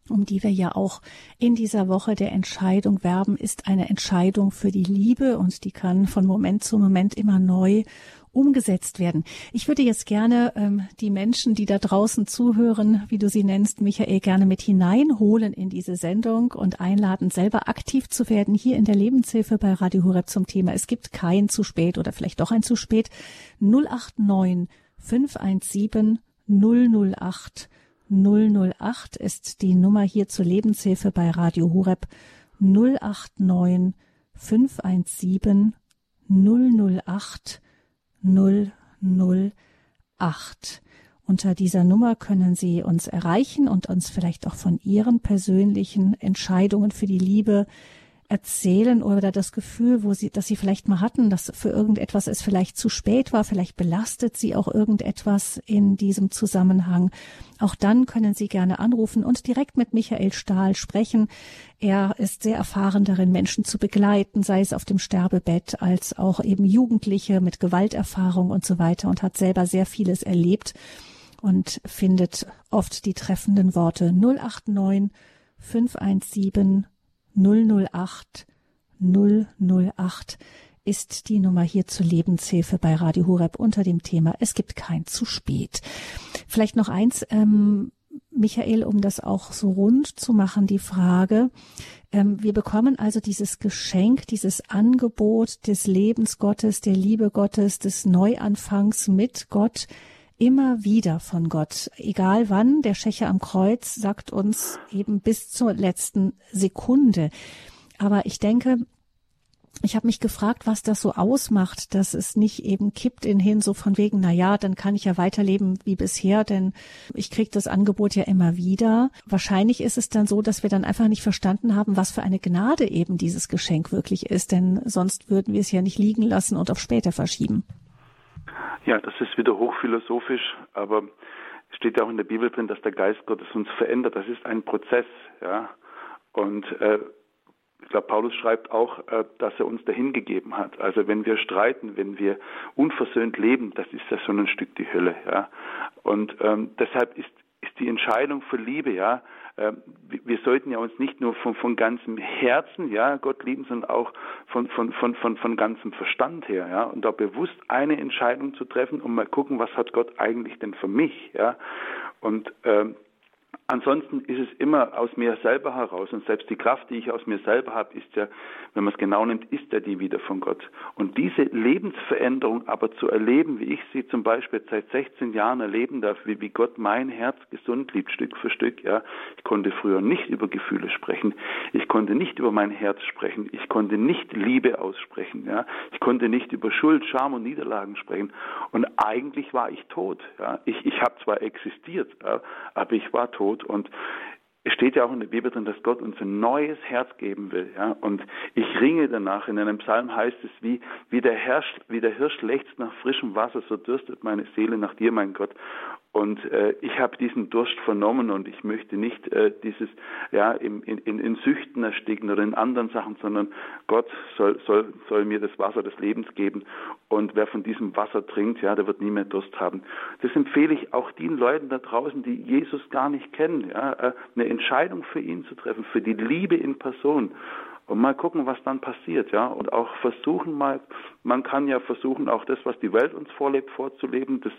um die wir ja auch in dieser Woche der Entscheidung werben, ist eine Entscheidung für die Liebe und die kann von Moment zu Moment immer neu umgesetzt werden. Ich würde jetzt gerne ähm, die Menschen, die da draußen zuhören, wie du sie nennst, Michael, gerne mit hineinholen in diese Sendung und einladen, selber aktiv zu werden hier in der Lebenshilfe bei Radio Horeb zum Thema Es gibt kein zu spät oder vielleicht doch ein zu spät. 089 517 008 008 ist die Nummer hier zur Lebenshilfe bei Radio Horeb 089 517 008 008. Unter dieser Nummer können Sie uns erreichen und uns vielleicht auch von Ihren persönlichen Entscheidungen für die Liebe erzählen oder das Gefühl, wo sie, dass sie vielleicht mal hatten, dass für irgendetwas es vielleicht zu spät war, vielleicht belastet sie auch irgendetwas in diesem Zusammenhang. Auch dann können Sie gerne anrufen und direkt mit Michael Stahl sprechen. Er ist sehr erfahren darin, Menschen zu begleiten, sei es auf dem Sterbebett als auch eben Jugendliche mit Gewalterfahrung und so weiter und hat selber sehr vieles erlebt und findet oft die treffenden Worte 089 517 008 008 ist die Nummer hier zur Lebenshilfe bei Radio Horeb unter dem Thema Es gibt kein zu spät. Vielleicht noch eins, ähm, Michael, um das auch so rund zu machen, die Frage. Ähm, wir bekommen also dieses Geschenk, dieses Angebot des Lebens Gottes, der Liebe Gottes, des Neuanfangs mit Gott immer wieder von Gott. Egal wann, der Schächer am Kreuz sagt uns eben bis zur letzten Sekunde. Aber ich denke, ich habe mich gefragt, was das so ausmacht, dass es nicht eben kippt in hin, so von wegen, na ja, dann kann ich ja weiterleben wie bisher, denn ich kriege das Angebot ja immer wieder. Wahrscheinlich ist es dann so, dass wir dann einfach nicht verstanden haben, was für eine Gnade eben dieses Geschenk wirklich ist, denn sonst würden wir es ja nicht liegen lassen und auf später verschieben. Ja, das ist wieder hochphilosophisch, aber es steht ja auch in der Bibel drin, dass der Geist Gottes uns verändert. Das ist ein Prozess, ja. Und äh, ich glaube, Paulus schreibt auch, äh, dass er uns dahin gegeben hat. Also wenn wir streiten, wenn wir unversöhnt leben, das ist ja so ein Stück die Hölle, ja. Und ähm, deshalb ist, ist die Entscheidung für Liebe, ja, wir sollten ja uns nicht nur von, von ganzem Herzen, ja, Gott lieben, sondern auch von, von, von, von, von ganzem Verstand her, ja, und da bewusst eine Entscheidung zu treffen und mal gucken, was hat Gott eigentlich denn für mich, ja. Und ähm, Ansonsten ist es immer aus mir selber heraus und selbst die Kraft, die ich aus mir selber habe, ist ja, wenn man es genau nimmt, ist ja die wieder von Gott. Und diese Lebensveränderung aber zu erleben, wie ich sie zum Beispiel seit 16 Jahren erleben darf, wie, wie Gott mein Herz gesund liebt, Stück für Stück, ja. Ich konnte früher nicht über Gefühle sprechen. Ich konnte nicht über mein Herz sprechen. Ich konnte nicht Liebe aussprechen, ja. Ich konnte nicht über Schuld, Scham und Niederlagen sprechen. Und eigentlich war ich tot, ja. Ich, ich habe zwar existiert, ja, aber ich war tot Tod. Und es steht ja auch in der Bibel drin, dass Gott uns ein neues Herz geben will. Ja? Und ich ringe danach. In einem Psalm heißt es, wie, wie, der Hirsch, wie der Hirsch lechzt nach frischem Wasser, so dürstet meine Seele nach dir, mein Gott. Und äh, ich habe diesen Durst vernommen und ich möchte nicht äh, dieses ja in, in, in Süchten ersticken oder in anderen Sachen, sondern Gott soll, soll, soll mir das Wasser des Lebens geben. Und wer von diesem Wasser trinkt, ja, der wird nie mehr Durst haben. Das empfehle ich auch den Leuten da draußen, die Jesus gar nicht kennen, ja, äh, eine Entscheidung für ihn zu treffen, für die Liebe in Person und mal gucken, was dann passiert, ja. Und auch versuchen mal, man kann ja versuchen, auch das, was die Welt uns vorlebt, vorzuleben. Das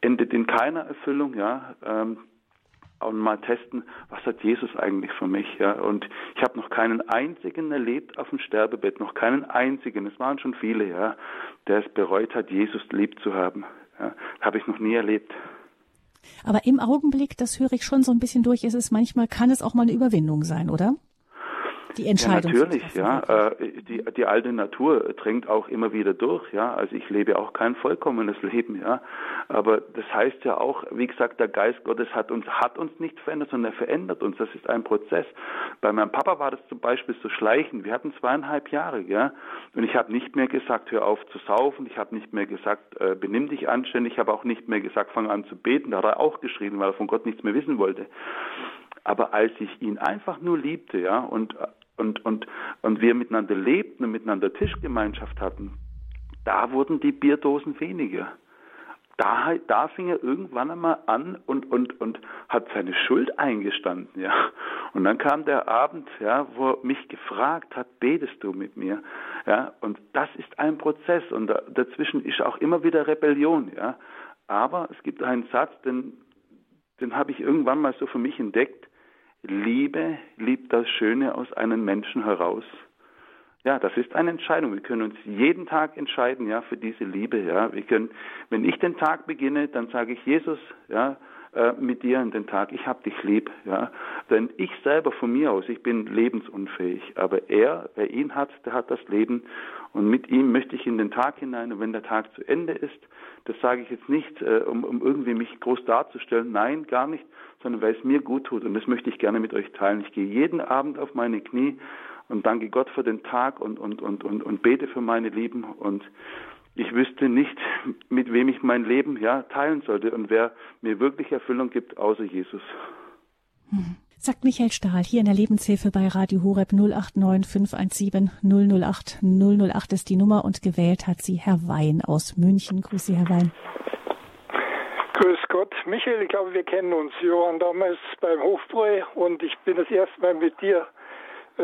endet in keiner Erfüllung, ja. Ähm, und mal testen, was hat Jesus eigentlich für mich, ja. Und ich habe noch keinen einzigen erlebt auf dem Sterbebett, noch keinen einzigen. Es waren schon viele, ja, der es bereut hat, Jesus lieb zu haben. Ja. Habe ich noch nie erlebt. Aber im Augenblick, das höre ich schon so ein bisschen durch, ist es manchmal, kann es auch mal eine Überwindung sein, oder? Die Entscheidung. Ja, natürlich, ja. Äh, die, die alte Natur drängt auch immer wieder durch, ja. Also ich lebe auch kein vollkommenes Leben, ja. Aber das heißt ja auch, wie gesagt, der Geist Gottes hat uns, hat uns nicht verändert, sondern er verändert uns. Das ist ein Prozess. Bei meinem Papa war das zum Beispiel so schleichend. Wir hatten zweieinhalb Jahre, ja. Und ich habe nicht mehr gesagt, hör auf zu saufen. Ich habe nicht mehr gesagt, äh, benimm dich anständig. Ich habe auch nicht mehr gesagt, fang an zu beten. Da hat er auch geschrien, weil er von Gott nichts mehr wissen wollte. Aber als ich ihn einfach nur liebte, ja, und und, und, und wir miteinander lebten und miteinander Tischgemeinschaft hatten, da wurden die Bierdosen weniger. Da, da fing er irgendwann einmal an und, und, und hat seine Schuld eingestanden, ja. Und dann kam der Abend, ja, wo er mich gefragt hat, betest du mit mir? Ja, und das ist ein Prozess und da, dazwischen ist auch immer wieder Rebellion, ja. Aber es gibt einen Satz, den, den habe ich irgendwann mal so für mich entdeckt. Liebe liebt das Schöne aus einem Menschen heraus. Ja, das ist eine Entscheidung. Wir können uns jeden Tag entscheiden, ja, für diese Liebe, ja. Wir können, wenn ich den Tag beginne, dann sage ich Jesus, ja, äh, mit dir in den Tag. Ich habe dich lieb, ja. Denn ich selber von mir aus, ich bin lebensunfähig. Aber er, wer ihn hat, der hat das Leben. Und mit ihm möchte ich in den Tag hinein. Und wenn der Tag zu Ende ist, das sage ich jetzt nicht, äh, um, um irgendwie mich groß darzustellen. Nein, gar nicht, sondern weil es mir gut tut. Und das möchte ich gerne mit euch teilen. Ich gehe jeden Abend auf meine Knie und danke Gott für den Tag und, und, und, und, und bete für meine Lieben und ich wüsste nicht, mit wem ich mein Leben ja, teilen sollte und wer mir wirklich Erfüllung gibt, außer Jesus. Mhm. Sagt Michael Stahl hier in der Lebenshilfe bei Radio Horeb 089 517 008 008 ist die Nummer und gewählt hat sie Herr Wein aus München. Grüße, Herr Wein. Grüß Gott. Michael, ich glaube, wir kennen uns. Wir waren damals beim Hofbräu und ich bin das erste Mal mit dir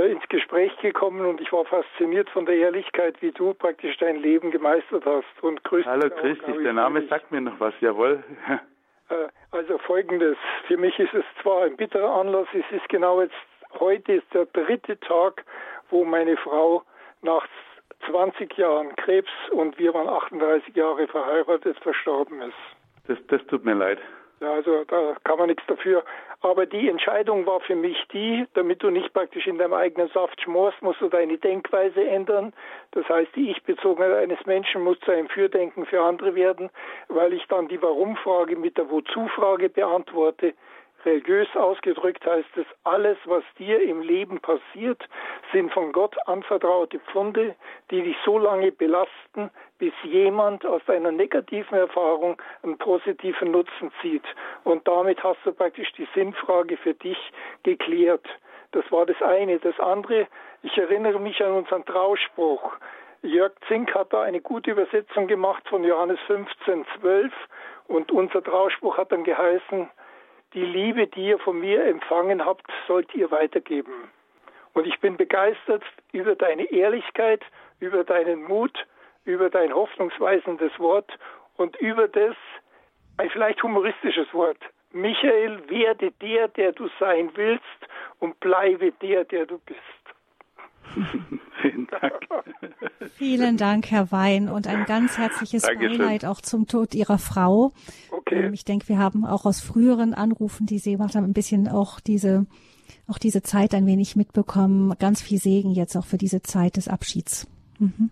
ins Gespräch gekommen und ich war fasziniert von der Ehrlichkeit, wie du praktisch dein Leben gemeistert hast. Und grüß Hallo, dich. Der Name sagt mir noch was, jawohl. Äh, also folgendes, für mich ist es zwar ein bitterer Anlass, es ist genau jetzt, heute ist der dritte Tag, wo meine Frau nach 20 Jahren Krebs und wir waren 38 Jahre verheiratet, verstorben ist. Das, das tut mir leid. Ja, also da kann man nichts dafür. Aber die Entscheidung war für mich die, damit du nicht praktisch in deinem eigenen Saft schmorst, musst du deine Denkweise ändern. Das heißt, die Ich-Bezogenheit eines Menschen muss zu einem Fürdenken für andere werden, weil ich dann die Warum-Frage mit der Wozu-Frage beantworte. Religiös ausgedrückt heißt es, alles, was dir im Leben passiert, sind von Gott anvertraute Pfunde, die dich so lange belasten, bis jemand aus deiner negativen Erfahrung einen positiven Nutzen zieht. Und damit hast du praktisch die Sinnfrage für dich geklärt. Das war das eine. Das andere, ich erinnere mich an unseren Trauspruch. Jörg Zink hat da eine gute Übersetzung gemacht von Johannes 15, 12 und unser Trauspruch hat dann geheißen, die Liebe, die ihr von mir empfangen habt, sollt ihr weitergeben. Und ich bin begeistert über deine Ehrlichkeit, über deinen Mut, über dein hoffnungsweisendes Wort und über das, ein vielleicht humoristisches Wort. Michael, werde der, der du sein willst und bleibe der, der du bist. Vielen Dank. Vielen Dank, Herr Wein, und ein ganz herzliches Dankeschön. Beileid auch zum Tod Ihrer Frau. Okay. Ähm, ich denke, wir haben auch aus früheren Anrufen, die Sie gemacht haben, ein bisschen auch diese, auch diese Zeit ein wenig mitbekommen. Ganz viel Segen jetzt auch für diese Zeit des Abschieds. Mhm.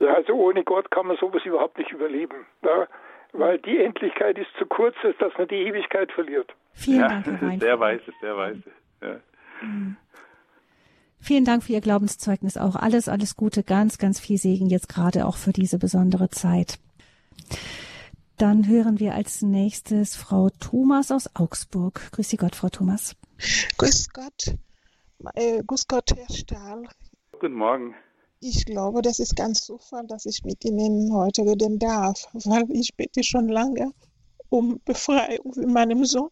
Ja, also ohne Gott kann man sowas überhaupt nicht überleben. Ja? Weil die Endlichkeit ist zu kurz, dass man die Ewigkeit verliert. Vielen ja, Dank, Herr Wein. Sehr weise, sehr weise. Ja. Mhm. Vielen Dank für Ihr Glaubenszeugnis auch. Alles, alles Gute, ganz, ganz viel Segen jetzt gerade auch für diese besondere Zeit. Dann hören wir als nächstes Frau Thomas aus Augsburg. Grüß Sie Gott, Frau Thomas. Grüß Gott. Äh, grüß Gott, Herr Stahl. Guten Morgen. Ich glaube, das ist ganz Zufall, dass ich mit Ihnen heute reden darf, weil ich bitte schon lange um Befreiung für meinen Sohn.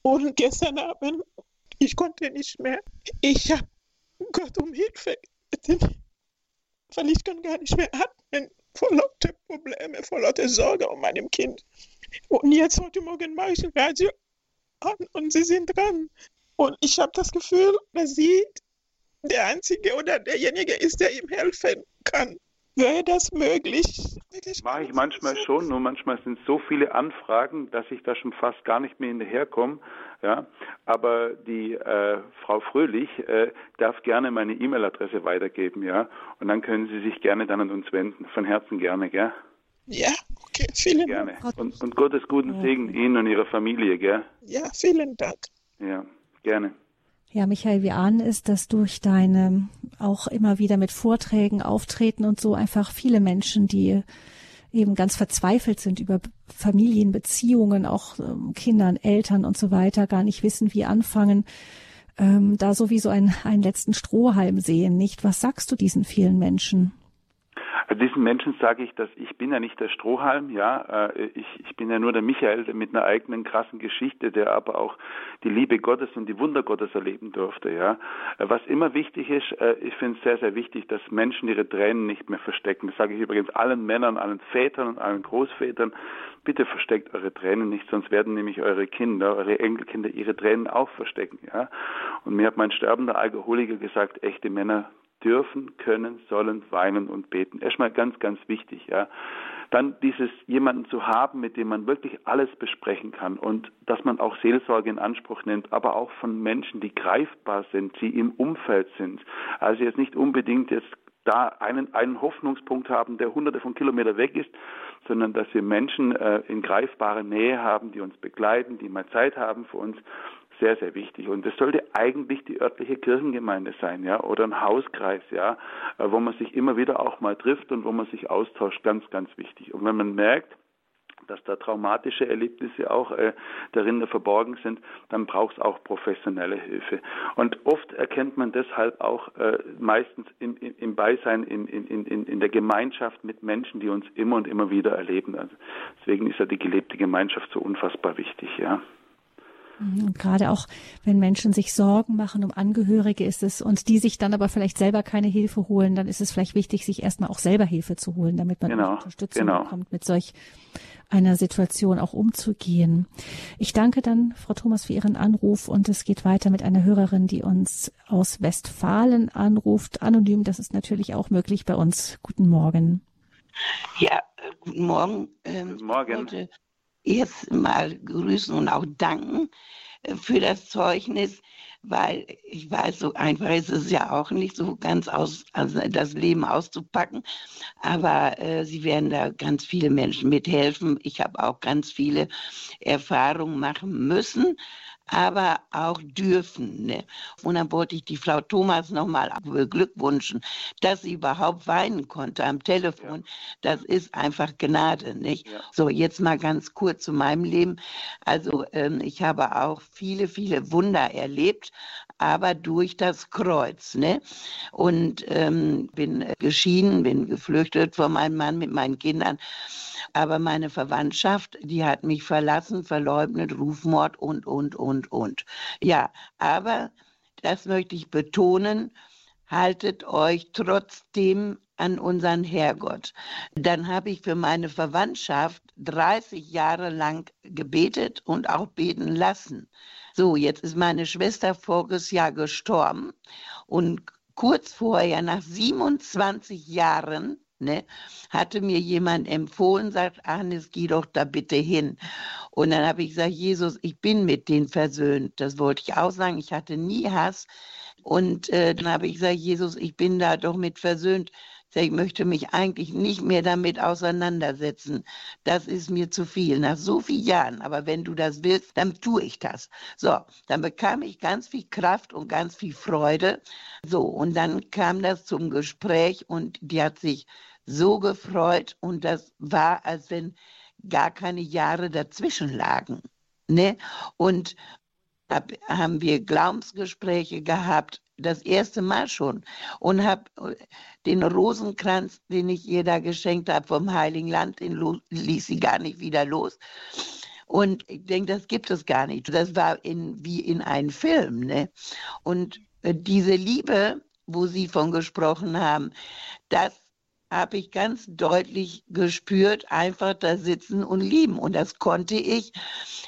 Und gestern Abend, ich konnte nicht mehr. Ich habe Gott um Hilfe weil ich kann gar nicht mehr atmen, vor lauter Probleme, vor lauter Sorge um meinem Kind. Und jetzt heute Morgen mache ich ein Radio an und Sie sind dran. Und ich habe das Gefühl, dass Sie der Einzige oder derjenige ist, der ihm helfen kann. Wäre das möglich? Mache ich manchmal schon, nur manchmal sind so viele Anfragen, dass ich da schon fast gar nicht mehr hinterherkomme. Ja, aber die äh, Frau Fröhlich äh, darf gerne meine E-Mail-Adresse weitergeben, ja, und dann können Sie sich gerne dann an uns wenden. Von Herzen gerne, gell? Ja, okay, vielen gerne. Dank. Und, und Gottes guten Segen Ihnen und Ihrer Familie, gell? Ja, vielen Dank. Ja, gerne. Ja, Michael, wir ahnen es, dass durch deine auch immer wieder mit Vorträgen auftreten und so einfach viele Menschen, die eben ganz verzweifelt sind über Familienbeziehungen, auch ähm, Kindern, Eltern und so weiter, gar nicht wissen, wie anfangen, ähm, da sowieso einen, einen letzten Strohhalm sehen, nicht? Was sagst du diesen vielen Menschen? Also diesen Menschen sage ich, dass ich bin ja nicht der Strohhalm, ja, äh, ich, ich bin ja nur der Michael mit einer eigenen krassen Geschichte, der aber auch die Liebe Gottes und die Wunder Gottes erleben durfte, ja. Äh, was immer wichtig ist, äh, ich finde es sehr, sehr wichtig, dass Menschen ihre Tränen nicht mehr verstecken. Das sage ich übrigens allen Männern, allen Vätern und allen Großvätern. Bitte versteckt eure Tränen nicht, sonst werden nämlich eure Kinder, eure Enkelkinder ihre Tränen auch verstecken, ja. Und mir hat mein sterbender Alkoholiker gesagt, echte Männer dürfen, können, sollen weinen und beten. Erstmal ganz, ganz wichtig, ja. Dann dieses jemanden zu haben, mit dem man wirklich alles besprechen kann und dass man auch Seelsorge in Anspruch nimmt, aber auch von Menschen, die greifbar sind, die im Umfeld sind. Also jetzt nicht unbedingt jetzt da einen, einen Hoffnungspunkt haben, der hunderte von Kilometern weg ist, sondern dass wir Menschen äh, in greifbarer Nähe haben, die uns begleiten, die mal Zeit haben für uns sehr, sehr wichtig. Und das sollte eigentlich die örtliche Kirchengemeinde sein, ja, oder ein Hauskreis, ja, äh, wo man sich immer wieder auch mal trifft und wo man sich austauscht, ganz, ganz wichtig. Und wenn man merkt, dass da traumatische Erlebnisse auch äh, darin verborgen sind, dann braucht es auch professionelle Hilfe. Und oft erkennt man deshalb auch äh, meistens im, im Beisein, in, in, in, in der Gemeinschaft mit Menschen, die uns immer und immer wieder erleben. Also deswegen ist ja die gelebte Gemeinschaft so unfassbar wichtig, ja. Und gerade auch, wenn Menschen sich Sorgen machen um Angehörige ist es und die sich dann aber vielleicht selber keine Hilfe holen, dann ist es vielleicht wichtig, sich erstmal auch selber Hilfe zu holen, damit man genau, Unterstützung genau. bekommt, mit solch einer Situation auch umzugehen. Ich danke dann, Frau Thomas, für Ihren Anruf und es geht weiter mit einer Hörerin, die uns aus Westfalen anruft. Anonym, das ist natürlich auch möglich bei uns. Guten Morgen. Ja, äh, guten Morgen. Ähm, guten Morgen. Ich wollte erst mal grüßen und auch danken äh, für das Zeugnis weil ich weiß, so einfach ist es ja auch nicht so ganz aus, also das Leben auszupacken. Aber äh, sie werden da ganz viele Menschen mithelfen. Ich habe auch ganz viele Erfahrungen machen müssen aber auch dürfen. Ne? Und dann wollte ich die Frau Thomas nochmal beglückwünschen, dass sie überhaupt weinen konnte am Telefon. Ja. Das ist einfach Gnade, nicht? Ja. So, jetzt mal ganz kurz zu meinem Leben. Also, ähm, ich habe auch viele, viele Wunder erlebt, aber durch das Kreuz, ne? Und ähm, bin geschieden, bin geflüchtet von meinem Mann mit meinen Kindern. Aber meine Verwandtschaft, die hat mich verlassen, verleugnet, Rufmord und, und, und, und. Ja, aber das möchte ich betonen, haltet euch trotzdem an unseren Herrgott. Dann habe ich für meine Verwandtschaft 30 Jahre lang gebetet und auch beten lassen. So, jetzt ist meine Schwester voriges Jahr gestorben und kurz vorher, nach 27 Jahren, ne, hatte mir jemand empfohlen, sagt, Agnes, geh doch da bitte hin. Und dann habe ich gesagt, Jesus, ich bin mit denen versöhnt. Das wollte ich auch sagen. Ich hatte nie Hass. Und äh, dann habe ich gesagt, Jesus, ich bin da doch mit versöhnt. Ich möchte mich eigentlich nicht mehr damit auseinandersetzen. Das ist mir zu viel, nach so vielen Jahren. Aber wenn du das willst, dann tue ich das. So, dann bekam ich ganz viel Kraft und ganz viel Freude. So, und dann kam das zum Gespräch und die hat sich so gefreut und das war, als wenn gar keine Jahre dazwischen lagen. Ne? Und da haben wir Glaubensgespräche gehabt, das erste Mal schon. Und habe den Rosenkranz, den ich ihr da geschenkt habe vom Heiligen Land, den ließ sie gar nicht wieder los. Und ich denke, das gibt es gar nicht. Das war in, wie in einem Film. Ne? Und äh, diese Liebe, wo Sie von gesprochen haben, das habe ich ganz deutlich gespürt, einfach da sitzen und lieben. Und das konnte ich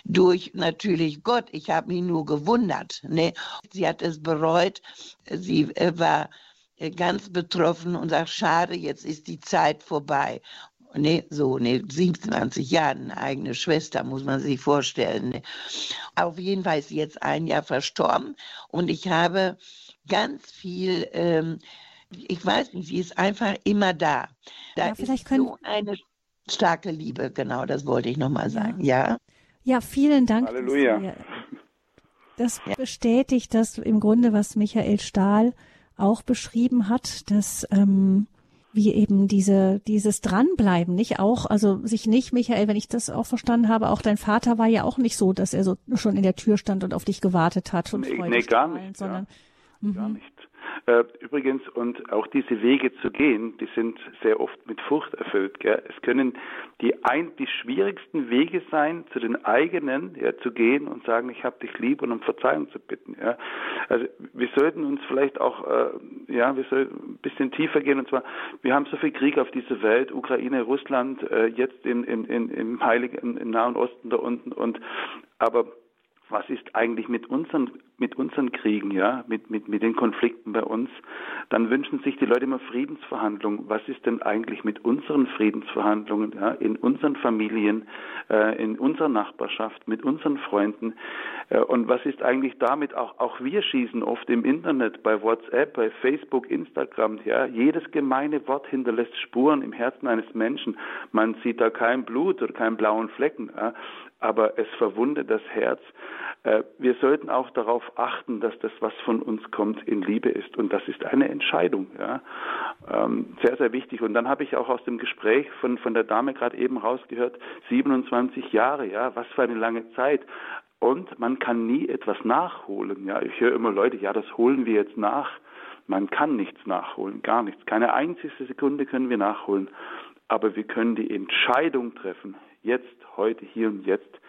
durch natürlich Gott. Ich habe mich nur gewundert. Ne? Sie hat es bereut. Sie äh, war äh, ganz betroffen und sagt, schade, jetzt ist die Zeit vorbei. Nee, so, nee, 27 Jahre, eine eigene Schwester, muss man sich vorstellen. Ne? Auf jeden Fall ist sie jetzt ein Jahr verstorben und ich habe ganz viel ähm, ich weiß nicht, sie ist einfach immer da. Da ja, vielleicht ist können... so eine starke Liebe, genau, das wollte ich nochmal sagen, ja. ja. Ja, vielen Dank. Halleluja. Das bestätigt das im Grunde, was Michael Stahl auch beschrieben hat, dass ähm, wie eben diese dieses dranbleiben, nicht auch, also sich nicht, Michael, wenn ich das auch verstanden habe, auch dein Vater war ja auch nicht so, dass er so schon in der Tür stand und auf dich gewartet hat und nee, nee gar nicht, sondern ja. gar mhm. nicht. Äh, übrigens, und auch diese Wege zu gehen, die sind sehr oft mit Furcht erfüllt. Gell? Es können die, ein, die schwierigsten Wege sein, zu den eigenen ja, zu gehen und sagen, ich habe dich lieb und um Verzeihung zu bitten. Ja? Also wir sollten uns vielleicht auch, äh, ja, wir sollten ein bisschen tiefer gehen. Und zwar, wir haben so viel Krieg auf dieser Welt, Ukraine, Russland, äh, jetzt in, in, in, im Heiligen, im Nahen Osten da unten. Und aber was ist eigentlich mit unseren mit unseren Kriegen, ja, mit, mit, mit den Konflikten bei uns, dann wünschen sich die Leute immer Friedensverhandlungen. Was ist denn eigentlich mit unseren Friedensverhandlungen, ja, in unseren Familien, äh, in unserer Nachbarschaft, mit unseren Freunden? Äh, und was ist eigentlich damit? Auch, auch wir schießen oft im Internet, bei WhatsApp, bei Facebook, Instagram, ja. Jedes gemeine Wort hinterlässt Spuren im Herzen eines Menschen. Man sieht da kein Blut oder keinen blauen Flecken. Ja aber es verwundet das Herz. Äh, wir sollten auch darauf achten, dass das, was von uns kommt, in Liebe ist. Und das ist eine Entscheidung. Ja. Ähm, sehr, sehr wichtig. Und dann habe ich auch aus dem Gespräch von, von der Dame gerade eben rausgehört, 27 Jahre, ja, was für eine lange Zeit. Und man kann nie etwas nachholen. Ja, ich höre immer Leute, ja, das holen wir jetzt nach. Man kann nichts nachholen, gar nichts. Keine einzige Sekunde können wir nachholen. Aber wir können die Entscheidung treffen, jetzt, heute, hier und jetzt.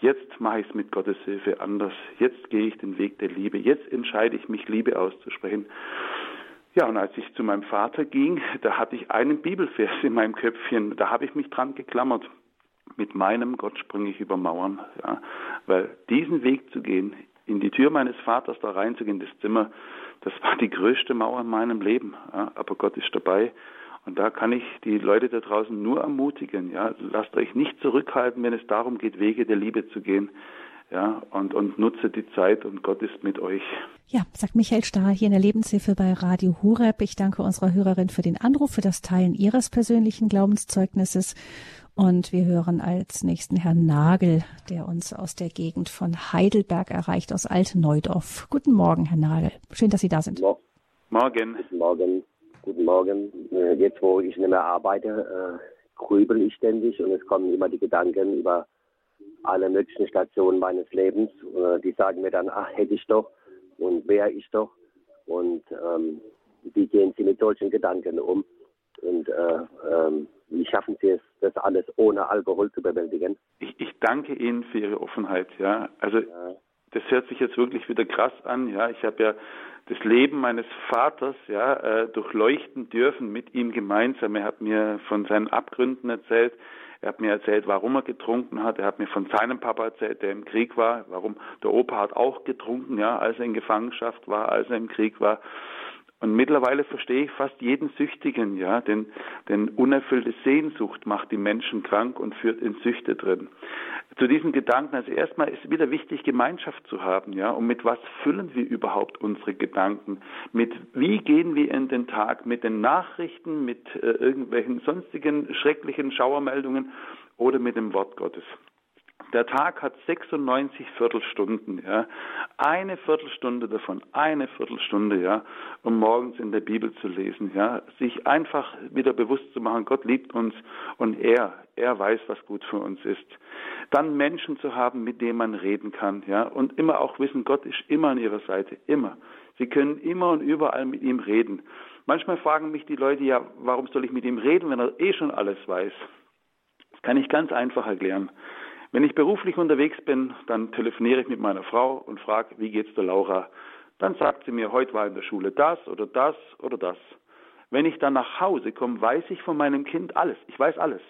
Jetzt mache ich es mit Gottes Hilfe anders. Jetzt gehe ich den Weg der Liebe. Jetzt entscheide ich mich, Liebe auszusprechen. Ja, und als ich zu meinem Vater ging, da hatte ich einen Bibelvers in meinem Köpfchen. Da habe ich mich dran geklammert. Mit meinem Gott springe ich über Mauern. Ja, weil diesen Weg zu gehen, in die Tür meines Vaters da reinzugehen, das Zimmer, das war die größte Mauer in meinem Leben. Ja, aber Gott ist dabei und da kann ich die Leute da draußen nur ermutigen, ja, lasst euch nicht zurückhalten, wenn es darum geht, Wege der Liebe zu gehen. Ja, und, und nutze die Zeit und Gott ist mit euch. Ja, sagt Michael Stahl hier in der Lebenshilfe bei Radio Hureb. Ich danke unserer Hörerin für den Anruf, für das Teilen ihres persönlichen Glaubenszeugnisses. Und wir hören als nächsten Herrn Nagel, der uns aus der Gegend von Heidelberg erreicht, aus Altneudorf. Guten Morgen, Herr Nagel. Schön, dass Sie da sind. Morgen. Guten Morgen. Guten Morgen. Äh, jetzt, wo ich nicht mehr arbeite, äh, grübel ich ständig und es kommen immer die Gedanken über alle möglichen Stationen meines Lebens. Äh, die sagen mir dann, ach, hätte ich doch und wäre ich doch. Und ähm, wie gehen Sie mit solchen Gedanken um? Und äh, ähm, wie schaffen Sie es, das alles ohne Alkohol zu bewältigen? Ich, ich danke Ihnen für Ihre Offenheit. Ja, also ja. Das hört sich jetzt wirklich wieder krass an. Ja, ich habe ja das Leben meines Vaters ja, äh, durchleuchten dürfen mit ihm gemeinsam. Er hat mir von seinen Abgründen erzählt. Er hat mir erzählt, warum er getrunken hat. Er hat mir von seinem Papa erzählt, der im Krieg war, warum der Opa hat auch getrunken, ja, als er in Gefangenschaft war, als er im Krieg war. Und mittlerweile verstehe ich fast jeden Süchtigen, ja, denn, denn unerfüllte Sehnsucht macht die Menschen krank und führt in Süchte drin. Zu diesen Gedanken, also erstmal ist wieder wichtig, Gemeinschaft zu haben, ja, und mit was füllen wir überhaupt unsere Gedanken? Mit wie gehen wir in den Tag? Mit den Nachrichten, mit äh, irgendwelchen sonstigen schrecklichen Schauermeldungen oder mit dem Wort Gottes? Der Tag hat 96 Viertelstunden, ja. Eine Viertelstunde davon, eine Viertelstunde, ja, um morgens in der Bibel zu lesen, ja. Sich einfach wieder bewusst zu machen, Gott liebt uns und er, er weiß, was gut für uns ist. Dann Menschen zu haben, mit denen man reden kann, ja. Und immer auch wissen, Gott ist immer an ihrer Seite, immer. Sie können immer und überall mit ihm reden. Manchmal fragen mich die Leute, ja, warum soll ich mit ihm reden, wenn er eh schon alles weiß? Das kann ich ganz einfach erklären. Wenn ich beruflich unterwegs bin, dann telefoniere ich mit meiner Frau und frage, wie geht's der Laura? Dann sagt sie mir, heute war in der Schule das oder das oder das. Wenn ich dann nach Hause komme, weiß ich von meinem Kind alles. Ich weiß alles.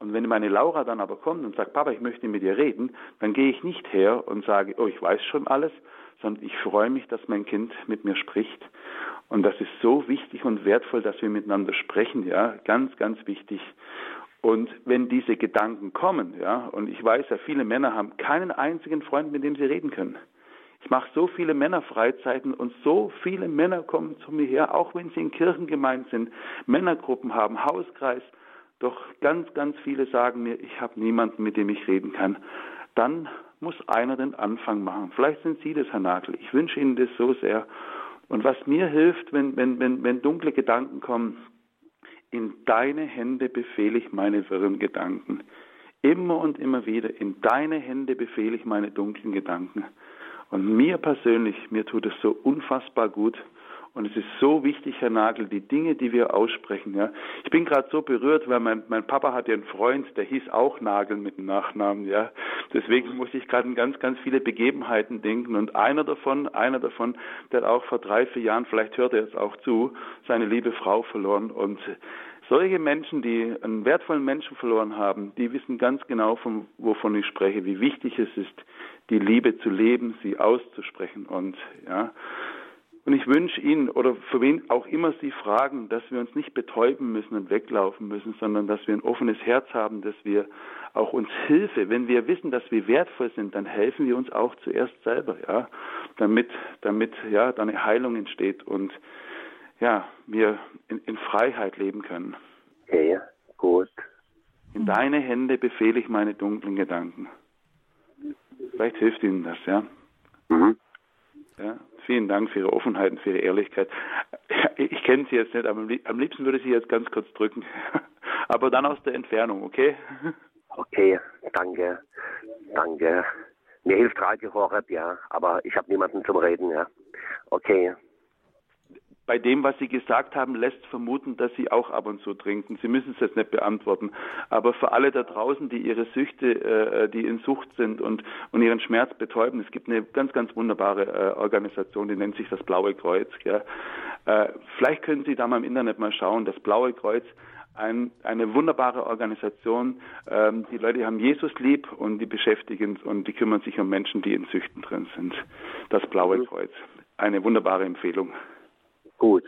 Und wenn meine Laura dann aber kommt und sagt, Papa, ich möchte mit dir reden, dann gehe ich nicht her und sage, oh, ich weiß schon alles, sondern ich freue mich, dass mein Kind mit mir spricht. Und das ist so wichtig und wertvoll, dass wir miteinander sprechen, ja, ganz, ganz wichtig. Und wenn diese Gedanken kommen, ja, und ich weiß ja, viele Männer haben keinen einzigen Freund, mit dem sie reden können. Ich mache so viele Männerfreizeiten und so viele Männer kommen zu mir her, auch wenn sie in Kirchen gemeint sind, Männergruppen haben, Hauskreis. Doch ganz, ganz viele sagen mir, ich habe niemanden, mit dem ich reden kann. Dann muss einer den Anfang machen. Vielleicht sind Sie das, Herr Nagel. Ich wünsche Ihnen das so sehr. Und was mir hilft, wenn, wenn, wenn, wenn dunkle Gedanken kommen, in deine Hände befehle ich meine wirren Gedanken. Immer und immer wieder, in deine Hände befehle ich meine dunklen Gedanken. Und mir persönlich, mir tut es so unfassbar gut, und es ist so wichtig, Herr Nagel, die Dinge, die wir aussprechen. Ja. Ich bin gerade so berührt, weil mein, mein Papa hat ja einen Freund, der hieß auch Nagel mit dem Nachnamen. Ja. Deswegen muss ich gerade an ganz, ganz viele Begebenheiten denken. Und einer davon, einer davon, der hat auch vor drei, vier Jahren, vielleicht hört er jetzt auch zu, seine liebe Frau verloren. Und Solche Menschen, die einen wertvollen Menschen verloren haben, die wissen ganz genau, von, wovon ich spreche, wie wichtig es ist, die Liebe zu leben, sie auszusprechen. Und ja, und ich wünsche Ihnen oder für wen auch immer Sie fragen, dass wir uns nicht betäuben müssen und weglaufen müssen, sondern dass wir ein offenes Herz haben, dass wir auch uns Hilfe, wenn wir wissen, dass wir wertvoll sind, dann helfen wir uns auch zuerst selber, ja, damit, damit ja, da eine Heilung entsteht und ja, wir in, in Freiheit leben können. Okay, gut. In deine Hände befehle ich meine dunklen Gedanken. Vielleicht hilft Ihnen das, ja. Mhm. Ja, vielen Dank für Ihre Offenheit und für Ihre Ehrlichkeit. Ich kenne Sie jetzt nicht, aber am liebsten würde ich Sie jetzt ganz kurz drücken. Aber dann aus der Entfernung, okay? Okay, danke, danke. Mir hilft Radio Horeb, ja, aber ich habe niemanden zum Reden, ja. Okay bei dem, was Sie gesagt haben, lässt vermuten, dass Sie auch ab und zu trinken. Sie müssen es jetzt nicht beantworten. Aber für alle da draußen, die ihre Süchte, äh, die in Sucht sind und, und ihren Schmerz betäuben, es gibt eine ganz, ganz wunderbare äh, Organisation, die nennt sich das Blaue Kreuz. Gell? Äh, vielleicht können Sie da mal im Internet mal schauen. Das Blaue Kreuz ein, eine wunderbare Organisation. Ähm, die Leute haben Jesus lieb und die beschäftigen und die kümmern sich um Menschen, die in Süchten drin sind. Das Blaue mhm. Kreuz. Eine wunderbare Empfehlung. Gut,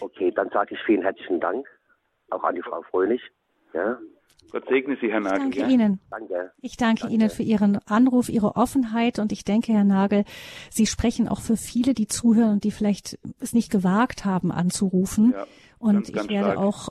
okay, dann sage ich vielen herzlichen Dank, auch an die Frau Fröhlich. Ja. Gott segne Sie, Herr Nagel. Ich danke ja? Ihnen. Danke. Ich danke, danke, Ihnen für Ihren Anruf, Ihre Offenheit und ich denke, Herr Nagel, Sie sprechen auch für viele, die zuhören und die vielleicht es nicht gewagt haben anzurufen. Ja, und ganz, ich ganz werde stark. auch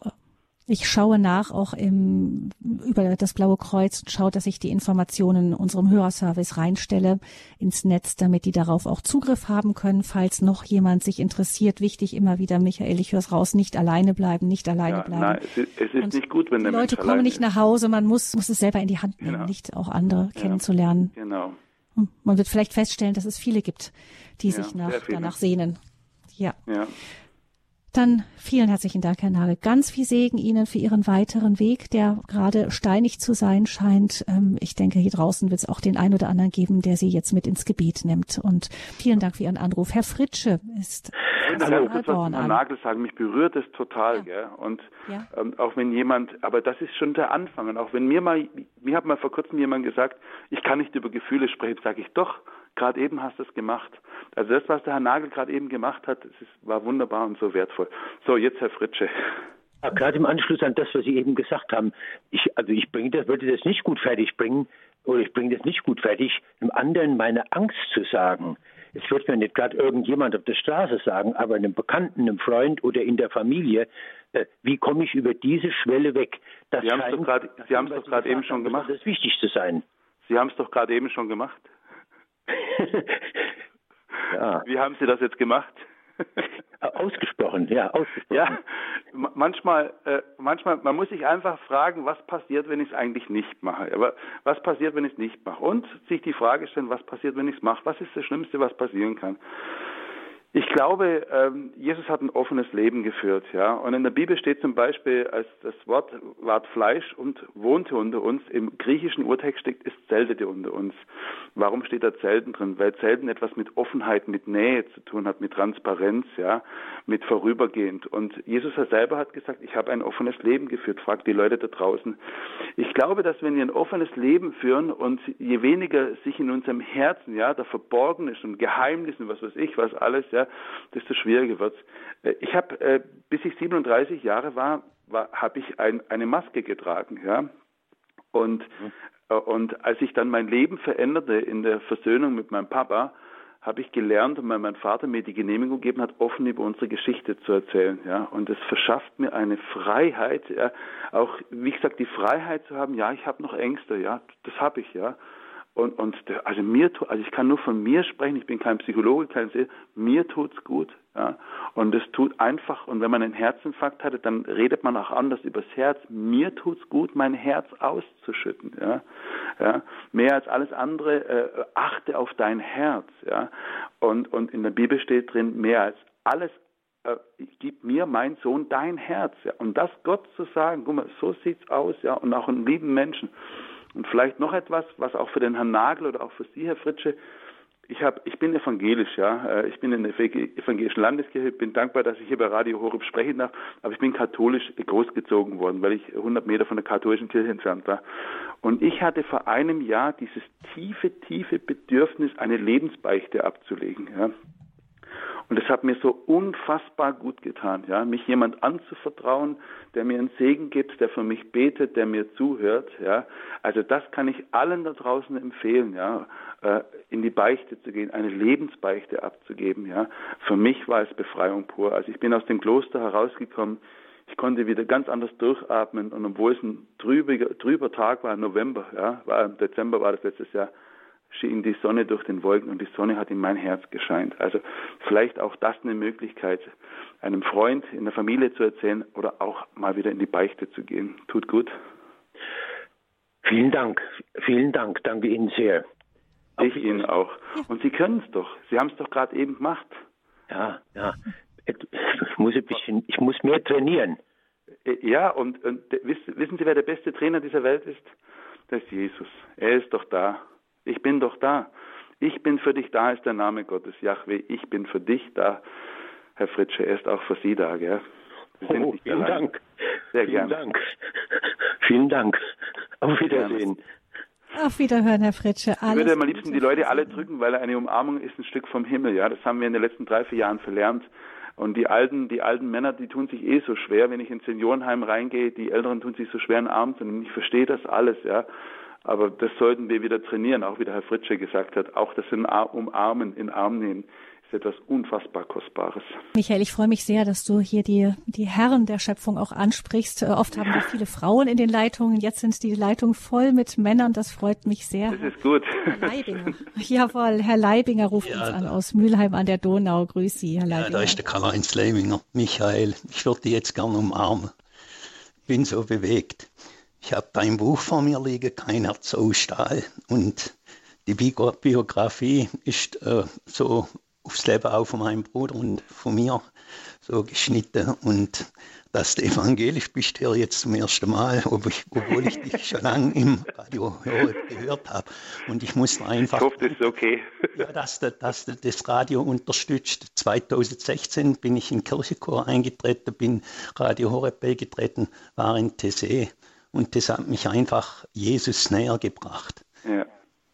ich schaue nach auch im, über das Blaue Kreuz und schaue, dass ich die Informationen in unserem Hörerservice reinstelle ins Netz, damit die darauf auch Zugriff haben können, falls noch jemand sich interessiert. Wichtig immer wieder, Michael, ich höre es raus, nicht alleine bleiben, nicht alleine ja, bleiben. Nein, es ist, es ist nicht gut, wenn der die Leute kommen nicht nach Hause, man muss, muss es selber in die Hand nehmen, genau. nicht auch andere ja, kennenzulernen. Genau. man wird vielleicht feststellen, dass es viele gibt, die ja, sich nach, danach sehnen. Ja. ja. Dann vielen herzlichen Dank, Herr Nagel. Ganz viel Segen Ihnen für Ihren weiteren Weg, der gerade steinig zu sein scheint. Ähm, ich denke, hier draußen wird es auch den einen oder anderen geben, der Sie jetzt mit ins Gebet nimmt. Und vielen Dank für Ihren Anruf. Herr Fritsche ist Hallo, das, was Herr Nagel sagen, mich berührt es total, ja. gell? Und ja. ähm, auch wenn jemand, aber das ist schon der Anfang. Und auch wenn mir mal, mir hat mal vor kurzem jemand gesagt, ich kann nicht über Gefühle sprechen, sage ich doch, gerade eben hast du es gemacht. Also das, was der Herr Nagel gerade eben gemacht hat, ist, war wunderbar und so wertvoll. So, jetzt Herr Fritsche. Ja, gerade im Anschluss an das, was Sie eben gesagt haben, ich, also ich bringe das, würde das nicht gut fertig bringen, oder ich bringe das nicht gut fertig, einem anderen meine Angst zu sagen. Es wird mir nicht gerade irgendjemand auf der Straße sagen, aber einem Bekannten, einem Freund oder in der Familie, äh, wie komme ich über diese Schwelle weg? Das Sie haben es doch gerade eben schon gemacht. Das ist wichtig zu sein. Sie haben es doch gerade eben schon gemacht. Ja. Wie haben Sie das jetzt gemacht? Ausgesprochen, ja, ausgesprochen. Ja, manchmal, äh, manchmal, man muss sich einfach fragen, was passiert, wenn ich es eigentlich nicht mache. Aber was passiert, wenn ich es nicht mache? Und sich die Frage stellen, was passiert, wenn ich es mache? Was ist das Schlimmste, was passieren kann? Ich glaube, ähm, Jesus hat ein offenes Leben geführt, ja. Und in der Bibel steht zum Beispiel, als das Wort ward Fleisch und wohnte unter uns. Im griechischen Urtext steht, es zeltete unter uns. Warum steht da Zelten drin? Weil Zelten etwas mit Offenheit, mit Nähe zu tun hat, mit Transparenz, ja, mit vorübergehend. Und Jesus selber hat gesagt, ich habe ein offenes Leben geführt. Fragt die Leute da draußen. Ich glaube, dass wenn wir ein offenes Leben führen und je weniger sich in unserem Herzen, ja, da verborgen ist und Geheimnissen, was weiß ich, was alles, ja, ja, desto schwieriger wird es. Äh, ich habe, äh, bis ich 37 Jahre war, war habe ich ein, eine Maske getragen, ja. Und, mhm. äh, und als ich dann mein Leben veränderte in der Versöhnung mit meinem Papa, habe ich gelernt und weil mein Vater mir die Genehmigung gegeben hat, offen über unsere Geschichte zu erzählen, ja. Und es verschafft mir eine Freiheit, ja. Auch, wie gesagt, die Freiheit zu haben, ja, ich habe noch Ängste, ja, das habe ich, ja. Und, und also mir also ich kann nur von mir sprechen, ich bin kein Psychologe, kein Seher, mir tut's gut. Ja. Und es tut einfach, und wenn man einen Herzinfarkt hatte, dann redet man auch anders übers Herz. Mir tut's gut, mein Herz auszuschütten. Ja. Ja. Mehr als alles andere, äh, achte auf dein Herz. Ja. Und, und in der Bibel steht drin, mehr als alles äh, gib mir, mein Sohn, dein Herz. Ja. Und das Gott zu sagen, guck mal, so sieht's aus, ja, und auch einen lieben Menschen. Und vielleicht noch etwas, was auch für den Herrn Nagel oder auch für Sie, Herr Fritsche, ich habe, ich bin evangelisch, ja. Äh, ich bin in der evangelischen Landeskirche, bin dankbar, dass ich hier bei Radio Horeb sprechen darf, aber ich bin katholisch großgezogen worden, weil ich 100 Meter von der katholischen Kirche entfernt war. Und ich hatte vor einem Jahr dieses tiefe, tiefe Bedürfnis, eine Lebensbeichte abzulegen, ja. Und es hat mir so unfassbar gut getan, ja, mich jemand anzuvertrauen, der mir einen Segen gibt, der für mich betet, der mir zuhört, ja. Also das kann ich allen da draußen empfehlen, ja, äh, in die Beichte zu gehen, eine Lebensbeichte abzugeben, ja. Für mich war es Befreiung pur. Also ich bin aus dem Kloster herausgekommen, ich konnte wieder ganz anders durchatmen und obwohl es ein trüber, trüber Tag war, November, ja, war im Dezember war das letztes Jahr, schien die Sonne durch den Wolken und die Sonne hat in mein Herz gescheint. Also vielleicht auch das eine Möglichkeit, einem Freund in der Familie zu erzählen oder auch mal wieder in die Beichte zu gehen. Tut gut. Vielen Dank, vielen Dank, danke Ihnen sehr. Ich Ihnen auch. Und Sie können es doch. Sie haben es doch gerade eben gemacht. Ja, ja. Ich muss ein bisschen, ich muss mehr trainieren. Ja, und, und wissen Sie, wer der beste Trainer dieser Welt ist? Das ist Jesus. Er ist doch da. Ich bin doch da. Ich bin für dich da, ist der Name Gottes, Yahweh. Ich bin für dich da. Herr Fritsche, er ist auch für Sie da, gell? Oh, vielen allein. Dank. Sehr vielen gern. Dank. Vielen Dank. Auf Wiedersehen. Auf Wiederhören, Herr Fritsche. Alles ich würde am liebsten die Leute alle drücken, weil eine Umarmung ist ein Stück vom Himmel. Ja, das haben wir in den letzten drei, vier Jahren verlernt. Und die alten, die alten Männer, die tun sich eh so schwer, wenn ich ins Seniorenheim reingehe. Die Älteren tun sich so schwer, einen Arm zu nehmen. Ich verstehe das alles, ja. Aber das sollten wir wieder trainieren, auch wie der Herr Fritsche gesagt hat. Auch das in Umarmen, in Arm nehmen ist etwas unfassbar Kostbares. Michael, ich freue mich sehr, dass du hier die, die Herren der Schöpfung auch ansprichst. Äh, oft haben wir viele Frauen in den Leitungen. Jetzt sind die Leitungen voll mit Männern. Das freut mich sehr. Das ist gut. Herr Leibinger. Jawohl, Herr Leibinger ruft ja, uns an aus Mülheim an der Donau. Grüß Sie, Herr Leibinger. Ja, da ist der Karl-Heinz Leibinger. Michael, ich würde dich jetzt gerne umarmen. Bin so bewegt. Ich habe dein Buch vor mir liegen, Kein Herz aus Stahl. Und die Biografie ist äh, so aufs Leben auch von meinem Bruder und von mir so geschnitten. Und dass du evangelisch bist, hier jetzt zum ersten Mal, obwohl ich dich schon lange im Radio gehört habe. Und ich muss einfach. Ich hoffe, das ist okay. Ja, dass du, dass du das Radio unterstützt. 2016 bin ich in Kirchenchor eingetreten, bin Radio Horeb beigetreten, war in TC und das hat mich einfach Jesus näher gebracht. Ja.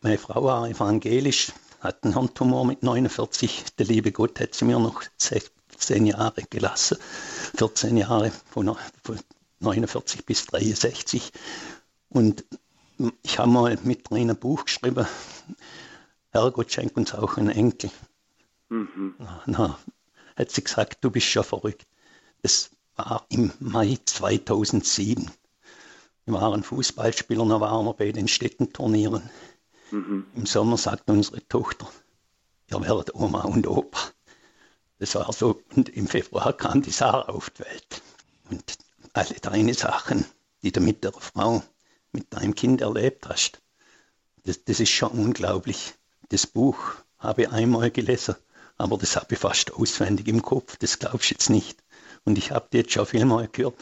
Meine Frau war evangelisch, hat einen Hirntumor mit 49. Der liebe Gott hat sie mir noch 16 Jahre gelassen. 14 Jahre von, 49 bis 63. Und ich habe mal mit drin ein Buch geschrieben, Herrgott schenkt uns auch einen Enkel. Mhm. Na, na, hat sie gesagt, du bist schon verrückt. Das war im Mai 2007. Wir waren Fußballspieler, da waren wir bei den Städtenturnieren. Mhm. Im Sommer sagt unsere Tochter, ihr werdet Oma und Opa. Das war so, und im Februar kam die Sarah auf die Welt. Und alle deine Sachen, die du mit der Frau, mit deinem Kind erlebt hast, das, das ist schon unglaublich. Das Buch habe ich einmal gelesen, aber das habe ich fast auswendig im Kopf, das glaubst du jetzt nicht. Und ich habe dir jetzt schon viel mal gehört,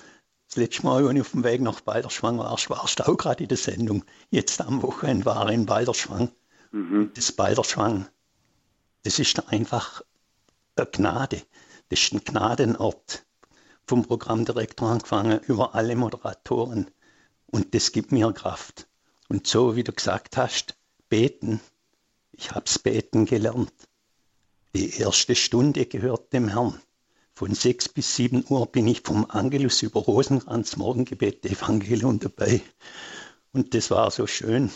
das letzte Mal, als ich auf dem Weg nach Balderschwang war, warst du auch gerade in der Sendung. Jetzt am Wochenende war ich in Balderschwang. Mhm. Das Balderschwang, das ist einfach eine Gnade. Das ist ein Gnadenort. Vom Programmdirektor angefangen, über alle Moderatoren. Und das gibt mir Kraft. Und so, wie du gesagt hast, beten. Ich habe es beten gelernt. Die erste Stunde gehört dem Herrn. Von 6 bis 7 Uhr bin ich vom Angelus über Rosenkranz Morgengebet Evangelium dabei. Und das war so schön.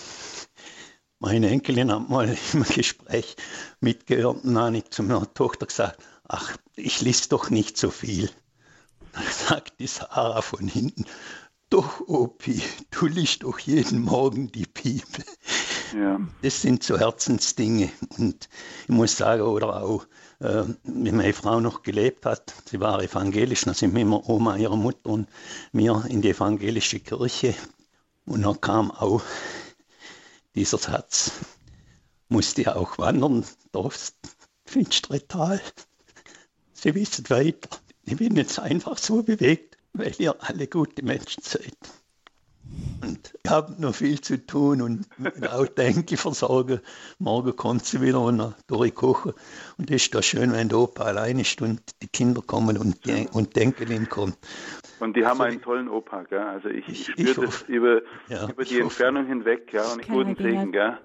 Meine Enkelin hat mal im Gespräch mitgehört und dann habe ich zu meiner Tochter gesagt, ach, ich lies doch nicht so viel. Dann sagt die Sarah von hinten, doch, Opi, du liest doch jeden Morgen die Bibel. Ja. Das sind so Herzensdinge. Und ich muss sagen, oder auch, äh, wie meine Frau noch gelebt hat, sie war evangelisch, dann sind wir immer Oma, ihre Mutter und mir in die evangelische Kirche. Und dann kam auch dieser Satz, musste ja auch wandern durchs finstere. Sie wissen weiter. Ich bin jetzt einfach so bewegt, weil ihr alle gute Menschen seid. Und ich habe noch viel zu tun und auch die Enkel versorgen. Morgen kommt sie wieder und dann durchkochen. Und es ist doch schön, wenn der Opa allein ist und die Kinder kommen und die, und die Enkelin kommt. Und die haben also einen tollen Opa, gell? Also ich, ich, ich spüre das über, ja, über die Entfernung hinweg, ja, und ich guten Segen, gell?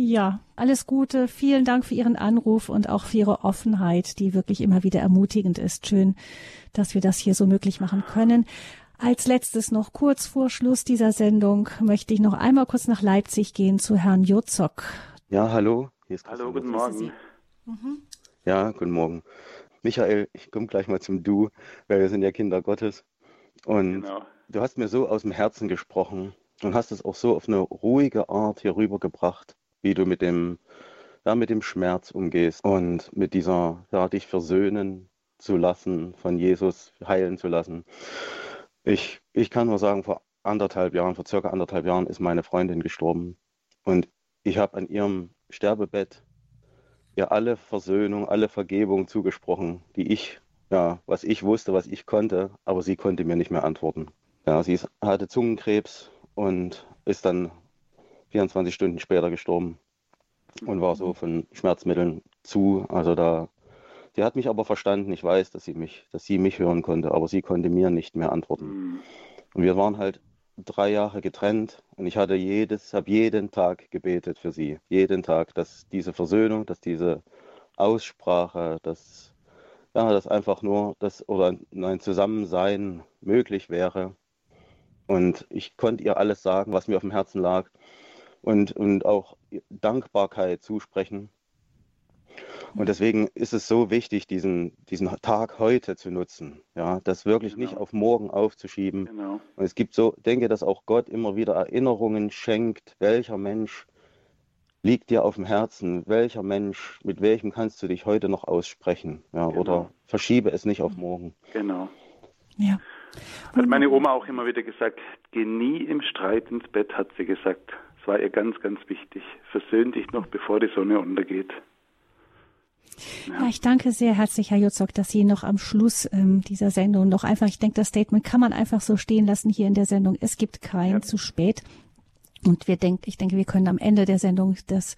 Ja, alles Gute. Vielen Dank für Ihren Anruf und auch für Ihre Offenheit, die wirklich immer wieder ermutigend ist. Schön, dass wir das hier so möglich machen können. Als letztes noch kurz vor Schluss dieser Sendung möchte ich noch einmal kurz nach Leipzig gehen zu Herrn Jozok. Ja, hallo. hallo, guten Morgen. Mhm. Ja, guten Morgen. Michael, ich komme gleich mal zum Du, weil wir sind ja Kinder Gottes. Und genau. du hast mir so aus dem Herzen gesprochen und hast es auch so auf eine ruhige Art hier rübergebracht wie du mit dem, ja, mit dem Schmerz umgehst und mit dieser, ja, dich versöhnen zu lassen, von Jesus heilen zu lassen. Ich, ich kann nur sagen, vor anderthalb Jahren, vor circa anderthalb Jahren ist meine Freundin gestorben und ich habe an ihrem Sterbebett ihr alle Versöhnung, alle Vergebung zugesprochen, die ich, ja, was ich wusste, was ich konnte, aber sie konnte mir nicht mehr antworten. Ja, sie hatte Zungenkrebs und ist dann 24 Stunden später gestorben und war so von Schmerzmitteln zu. Also da, die hat mich aber verstanden. Ich weiß, dass sie mich, dass sie mich hören konnte, aber sie konnte mir nicht mehr antworten. Mhm. Und wir waren halt drei Jahre getrennt und ich hatte jedes, habe jeden Tag gebetet für sie, jeden Tag, dass diese Versöhnung, dass diese Aussprache, dass ja, dass einfach nur das oder ein Zusammensein möglich wäre. Und ich konnte ihr alles sagen, was mir auf dem Herzen lag und, und auch Dankbarkeit zusprechen. Und deswegen ist es so wichtig, diesen, diesen Tag heute zu nutzen. Ja, das wirklich genau. nicht auf morgen aufzuschieben. Genau. Und es gibt so, denke, dass auch Gott immer wieder Erinnerungen schenkt, welcher Mensch liegt dir auf dem Herzen, welcher Mensch, mit welchem kannst du dich heute noch aussprechen. Ja, genau. Oder verschiebe es nicht auf morgen. Genau. Ja. Hat meine Oma auch immer wieder gesagt, geh nie im Streit ins Bett, hat sie gesagt war ihr ganz, ganz wichtig. Versöhn dich noch, bevor die Sonne untergeht. Ja. ja, ich danke sehr herzlich, Herr Jutzok, dass Sie noch am Schluss ähm, dieser Sendung noch einfach, ich denke, das Statement kann man einfach so stehen lassen hier in der Sendung. Es gibt kein ja. zu spät. Und wir denken, ich denke, wir können am Ende der Sendung das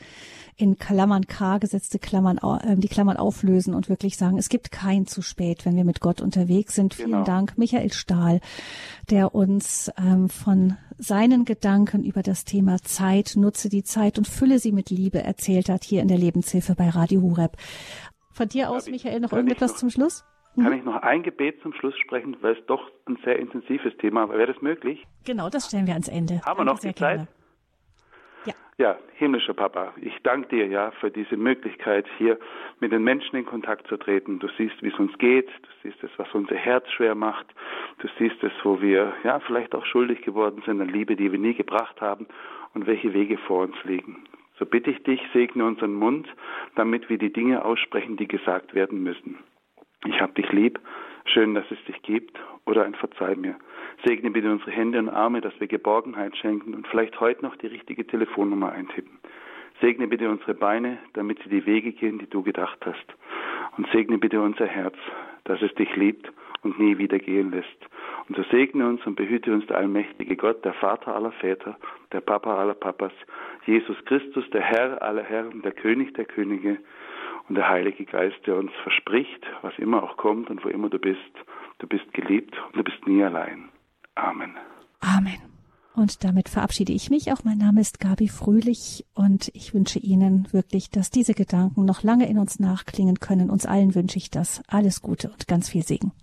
in Klammern K gesetzte Klammern, äh, die Klammern auflösen und wirklich sagen, es gibt kein zu spät, wenn wir mit Gott unterwegs sind. Genau. Vielen Dank, Michael Stahl, der uns ähm, von seinen Gedanken über das Thema Zeit, nutze die Zeit und fülle sie mit Liebe erzählt hat hier in der Lebenshilfe bei Radio Hureb. Von dir aus, ich, Michael, noch irgendetwas noch, zum Schluss? Kann mhm. ich noch ein Gebet zum Schluss sprechen, weil es doch ein sehr intensives Thema war. Wäre das möglich? Genau, das stellen wir ans Ende. Haben wir noch die Zeit? Ja. ja, himmlischer Papa, ich danke dir ja für diese Möglichkeit, hier mit den Menschen in Kontakt zu treten. Du siehst, wie es uns geht, du siehst es, was unser Herz schwer macht, du siehst es, wo wir ja vielleicht auch schuldig geworden sind an Liebe, die wir nie gebracht haben und welche Wege vor uns liegen. So bitte ich dich, segne unseren Mund, damit wir die Dinge aussprechen, die gesagt werden müssen. Ich hab dich lieb, schön, dass es dich gibt, oder ein Verzeih mir. Segne bitte unsere Hände und Arme, dass wir Geborgenheit schenken und vielleicht heute noch die richtige Telefonnummer eintippen. Segne bitte unsere Beine, damit sie die Wege gehen, die du gedacht hast. Und segne bitte unser Herz, dass es dich liebt und nie wieder gehen lässt. Und so segne uns und behüte uns der allmächtige Gott, der Vater aller Väter, der Papa aller Papas, Jesus Christus, der Herr aller Herren, der König der Könige, und der Heilige Geist, der uns verspricht, was immer auch kommt und wo immer du bist, du bist geliebt und du bist nie allein. Amen. Amen. Und damit verabschiede ich mich. Auch mein Name ist Gabi Fröhlich und ich wünsche Ihnen wirklich, dass diese Gedanken noch lange in uns nachklingen können. Uns allen wünsche ich das. Alles Gute und ganz viel Segen.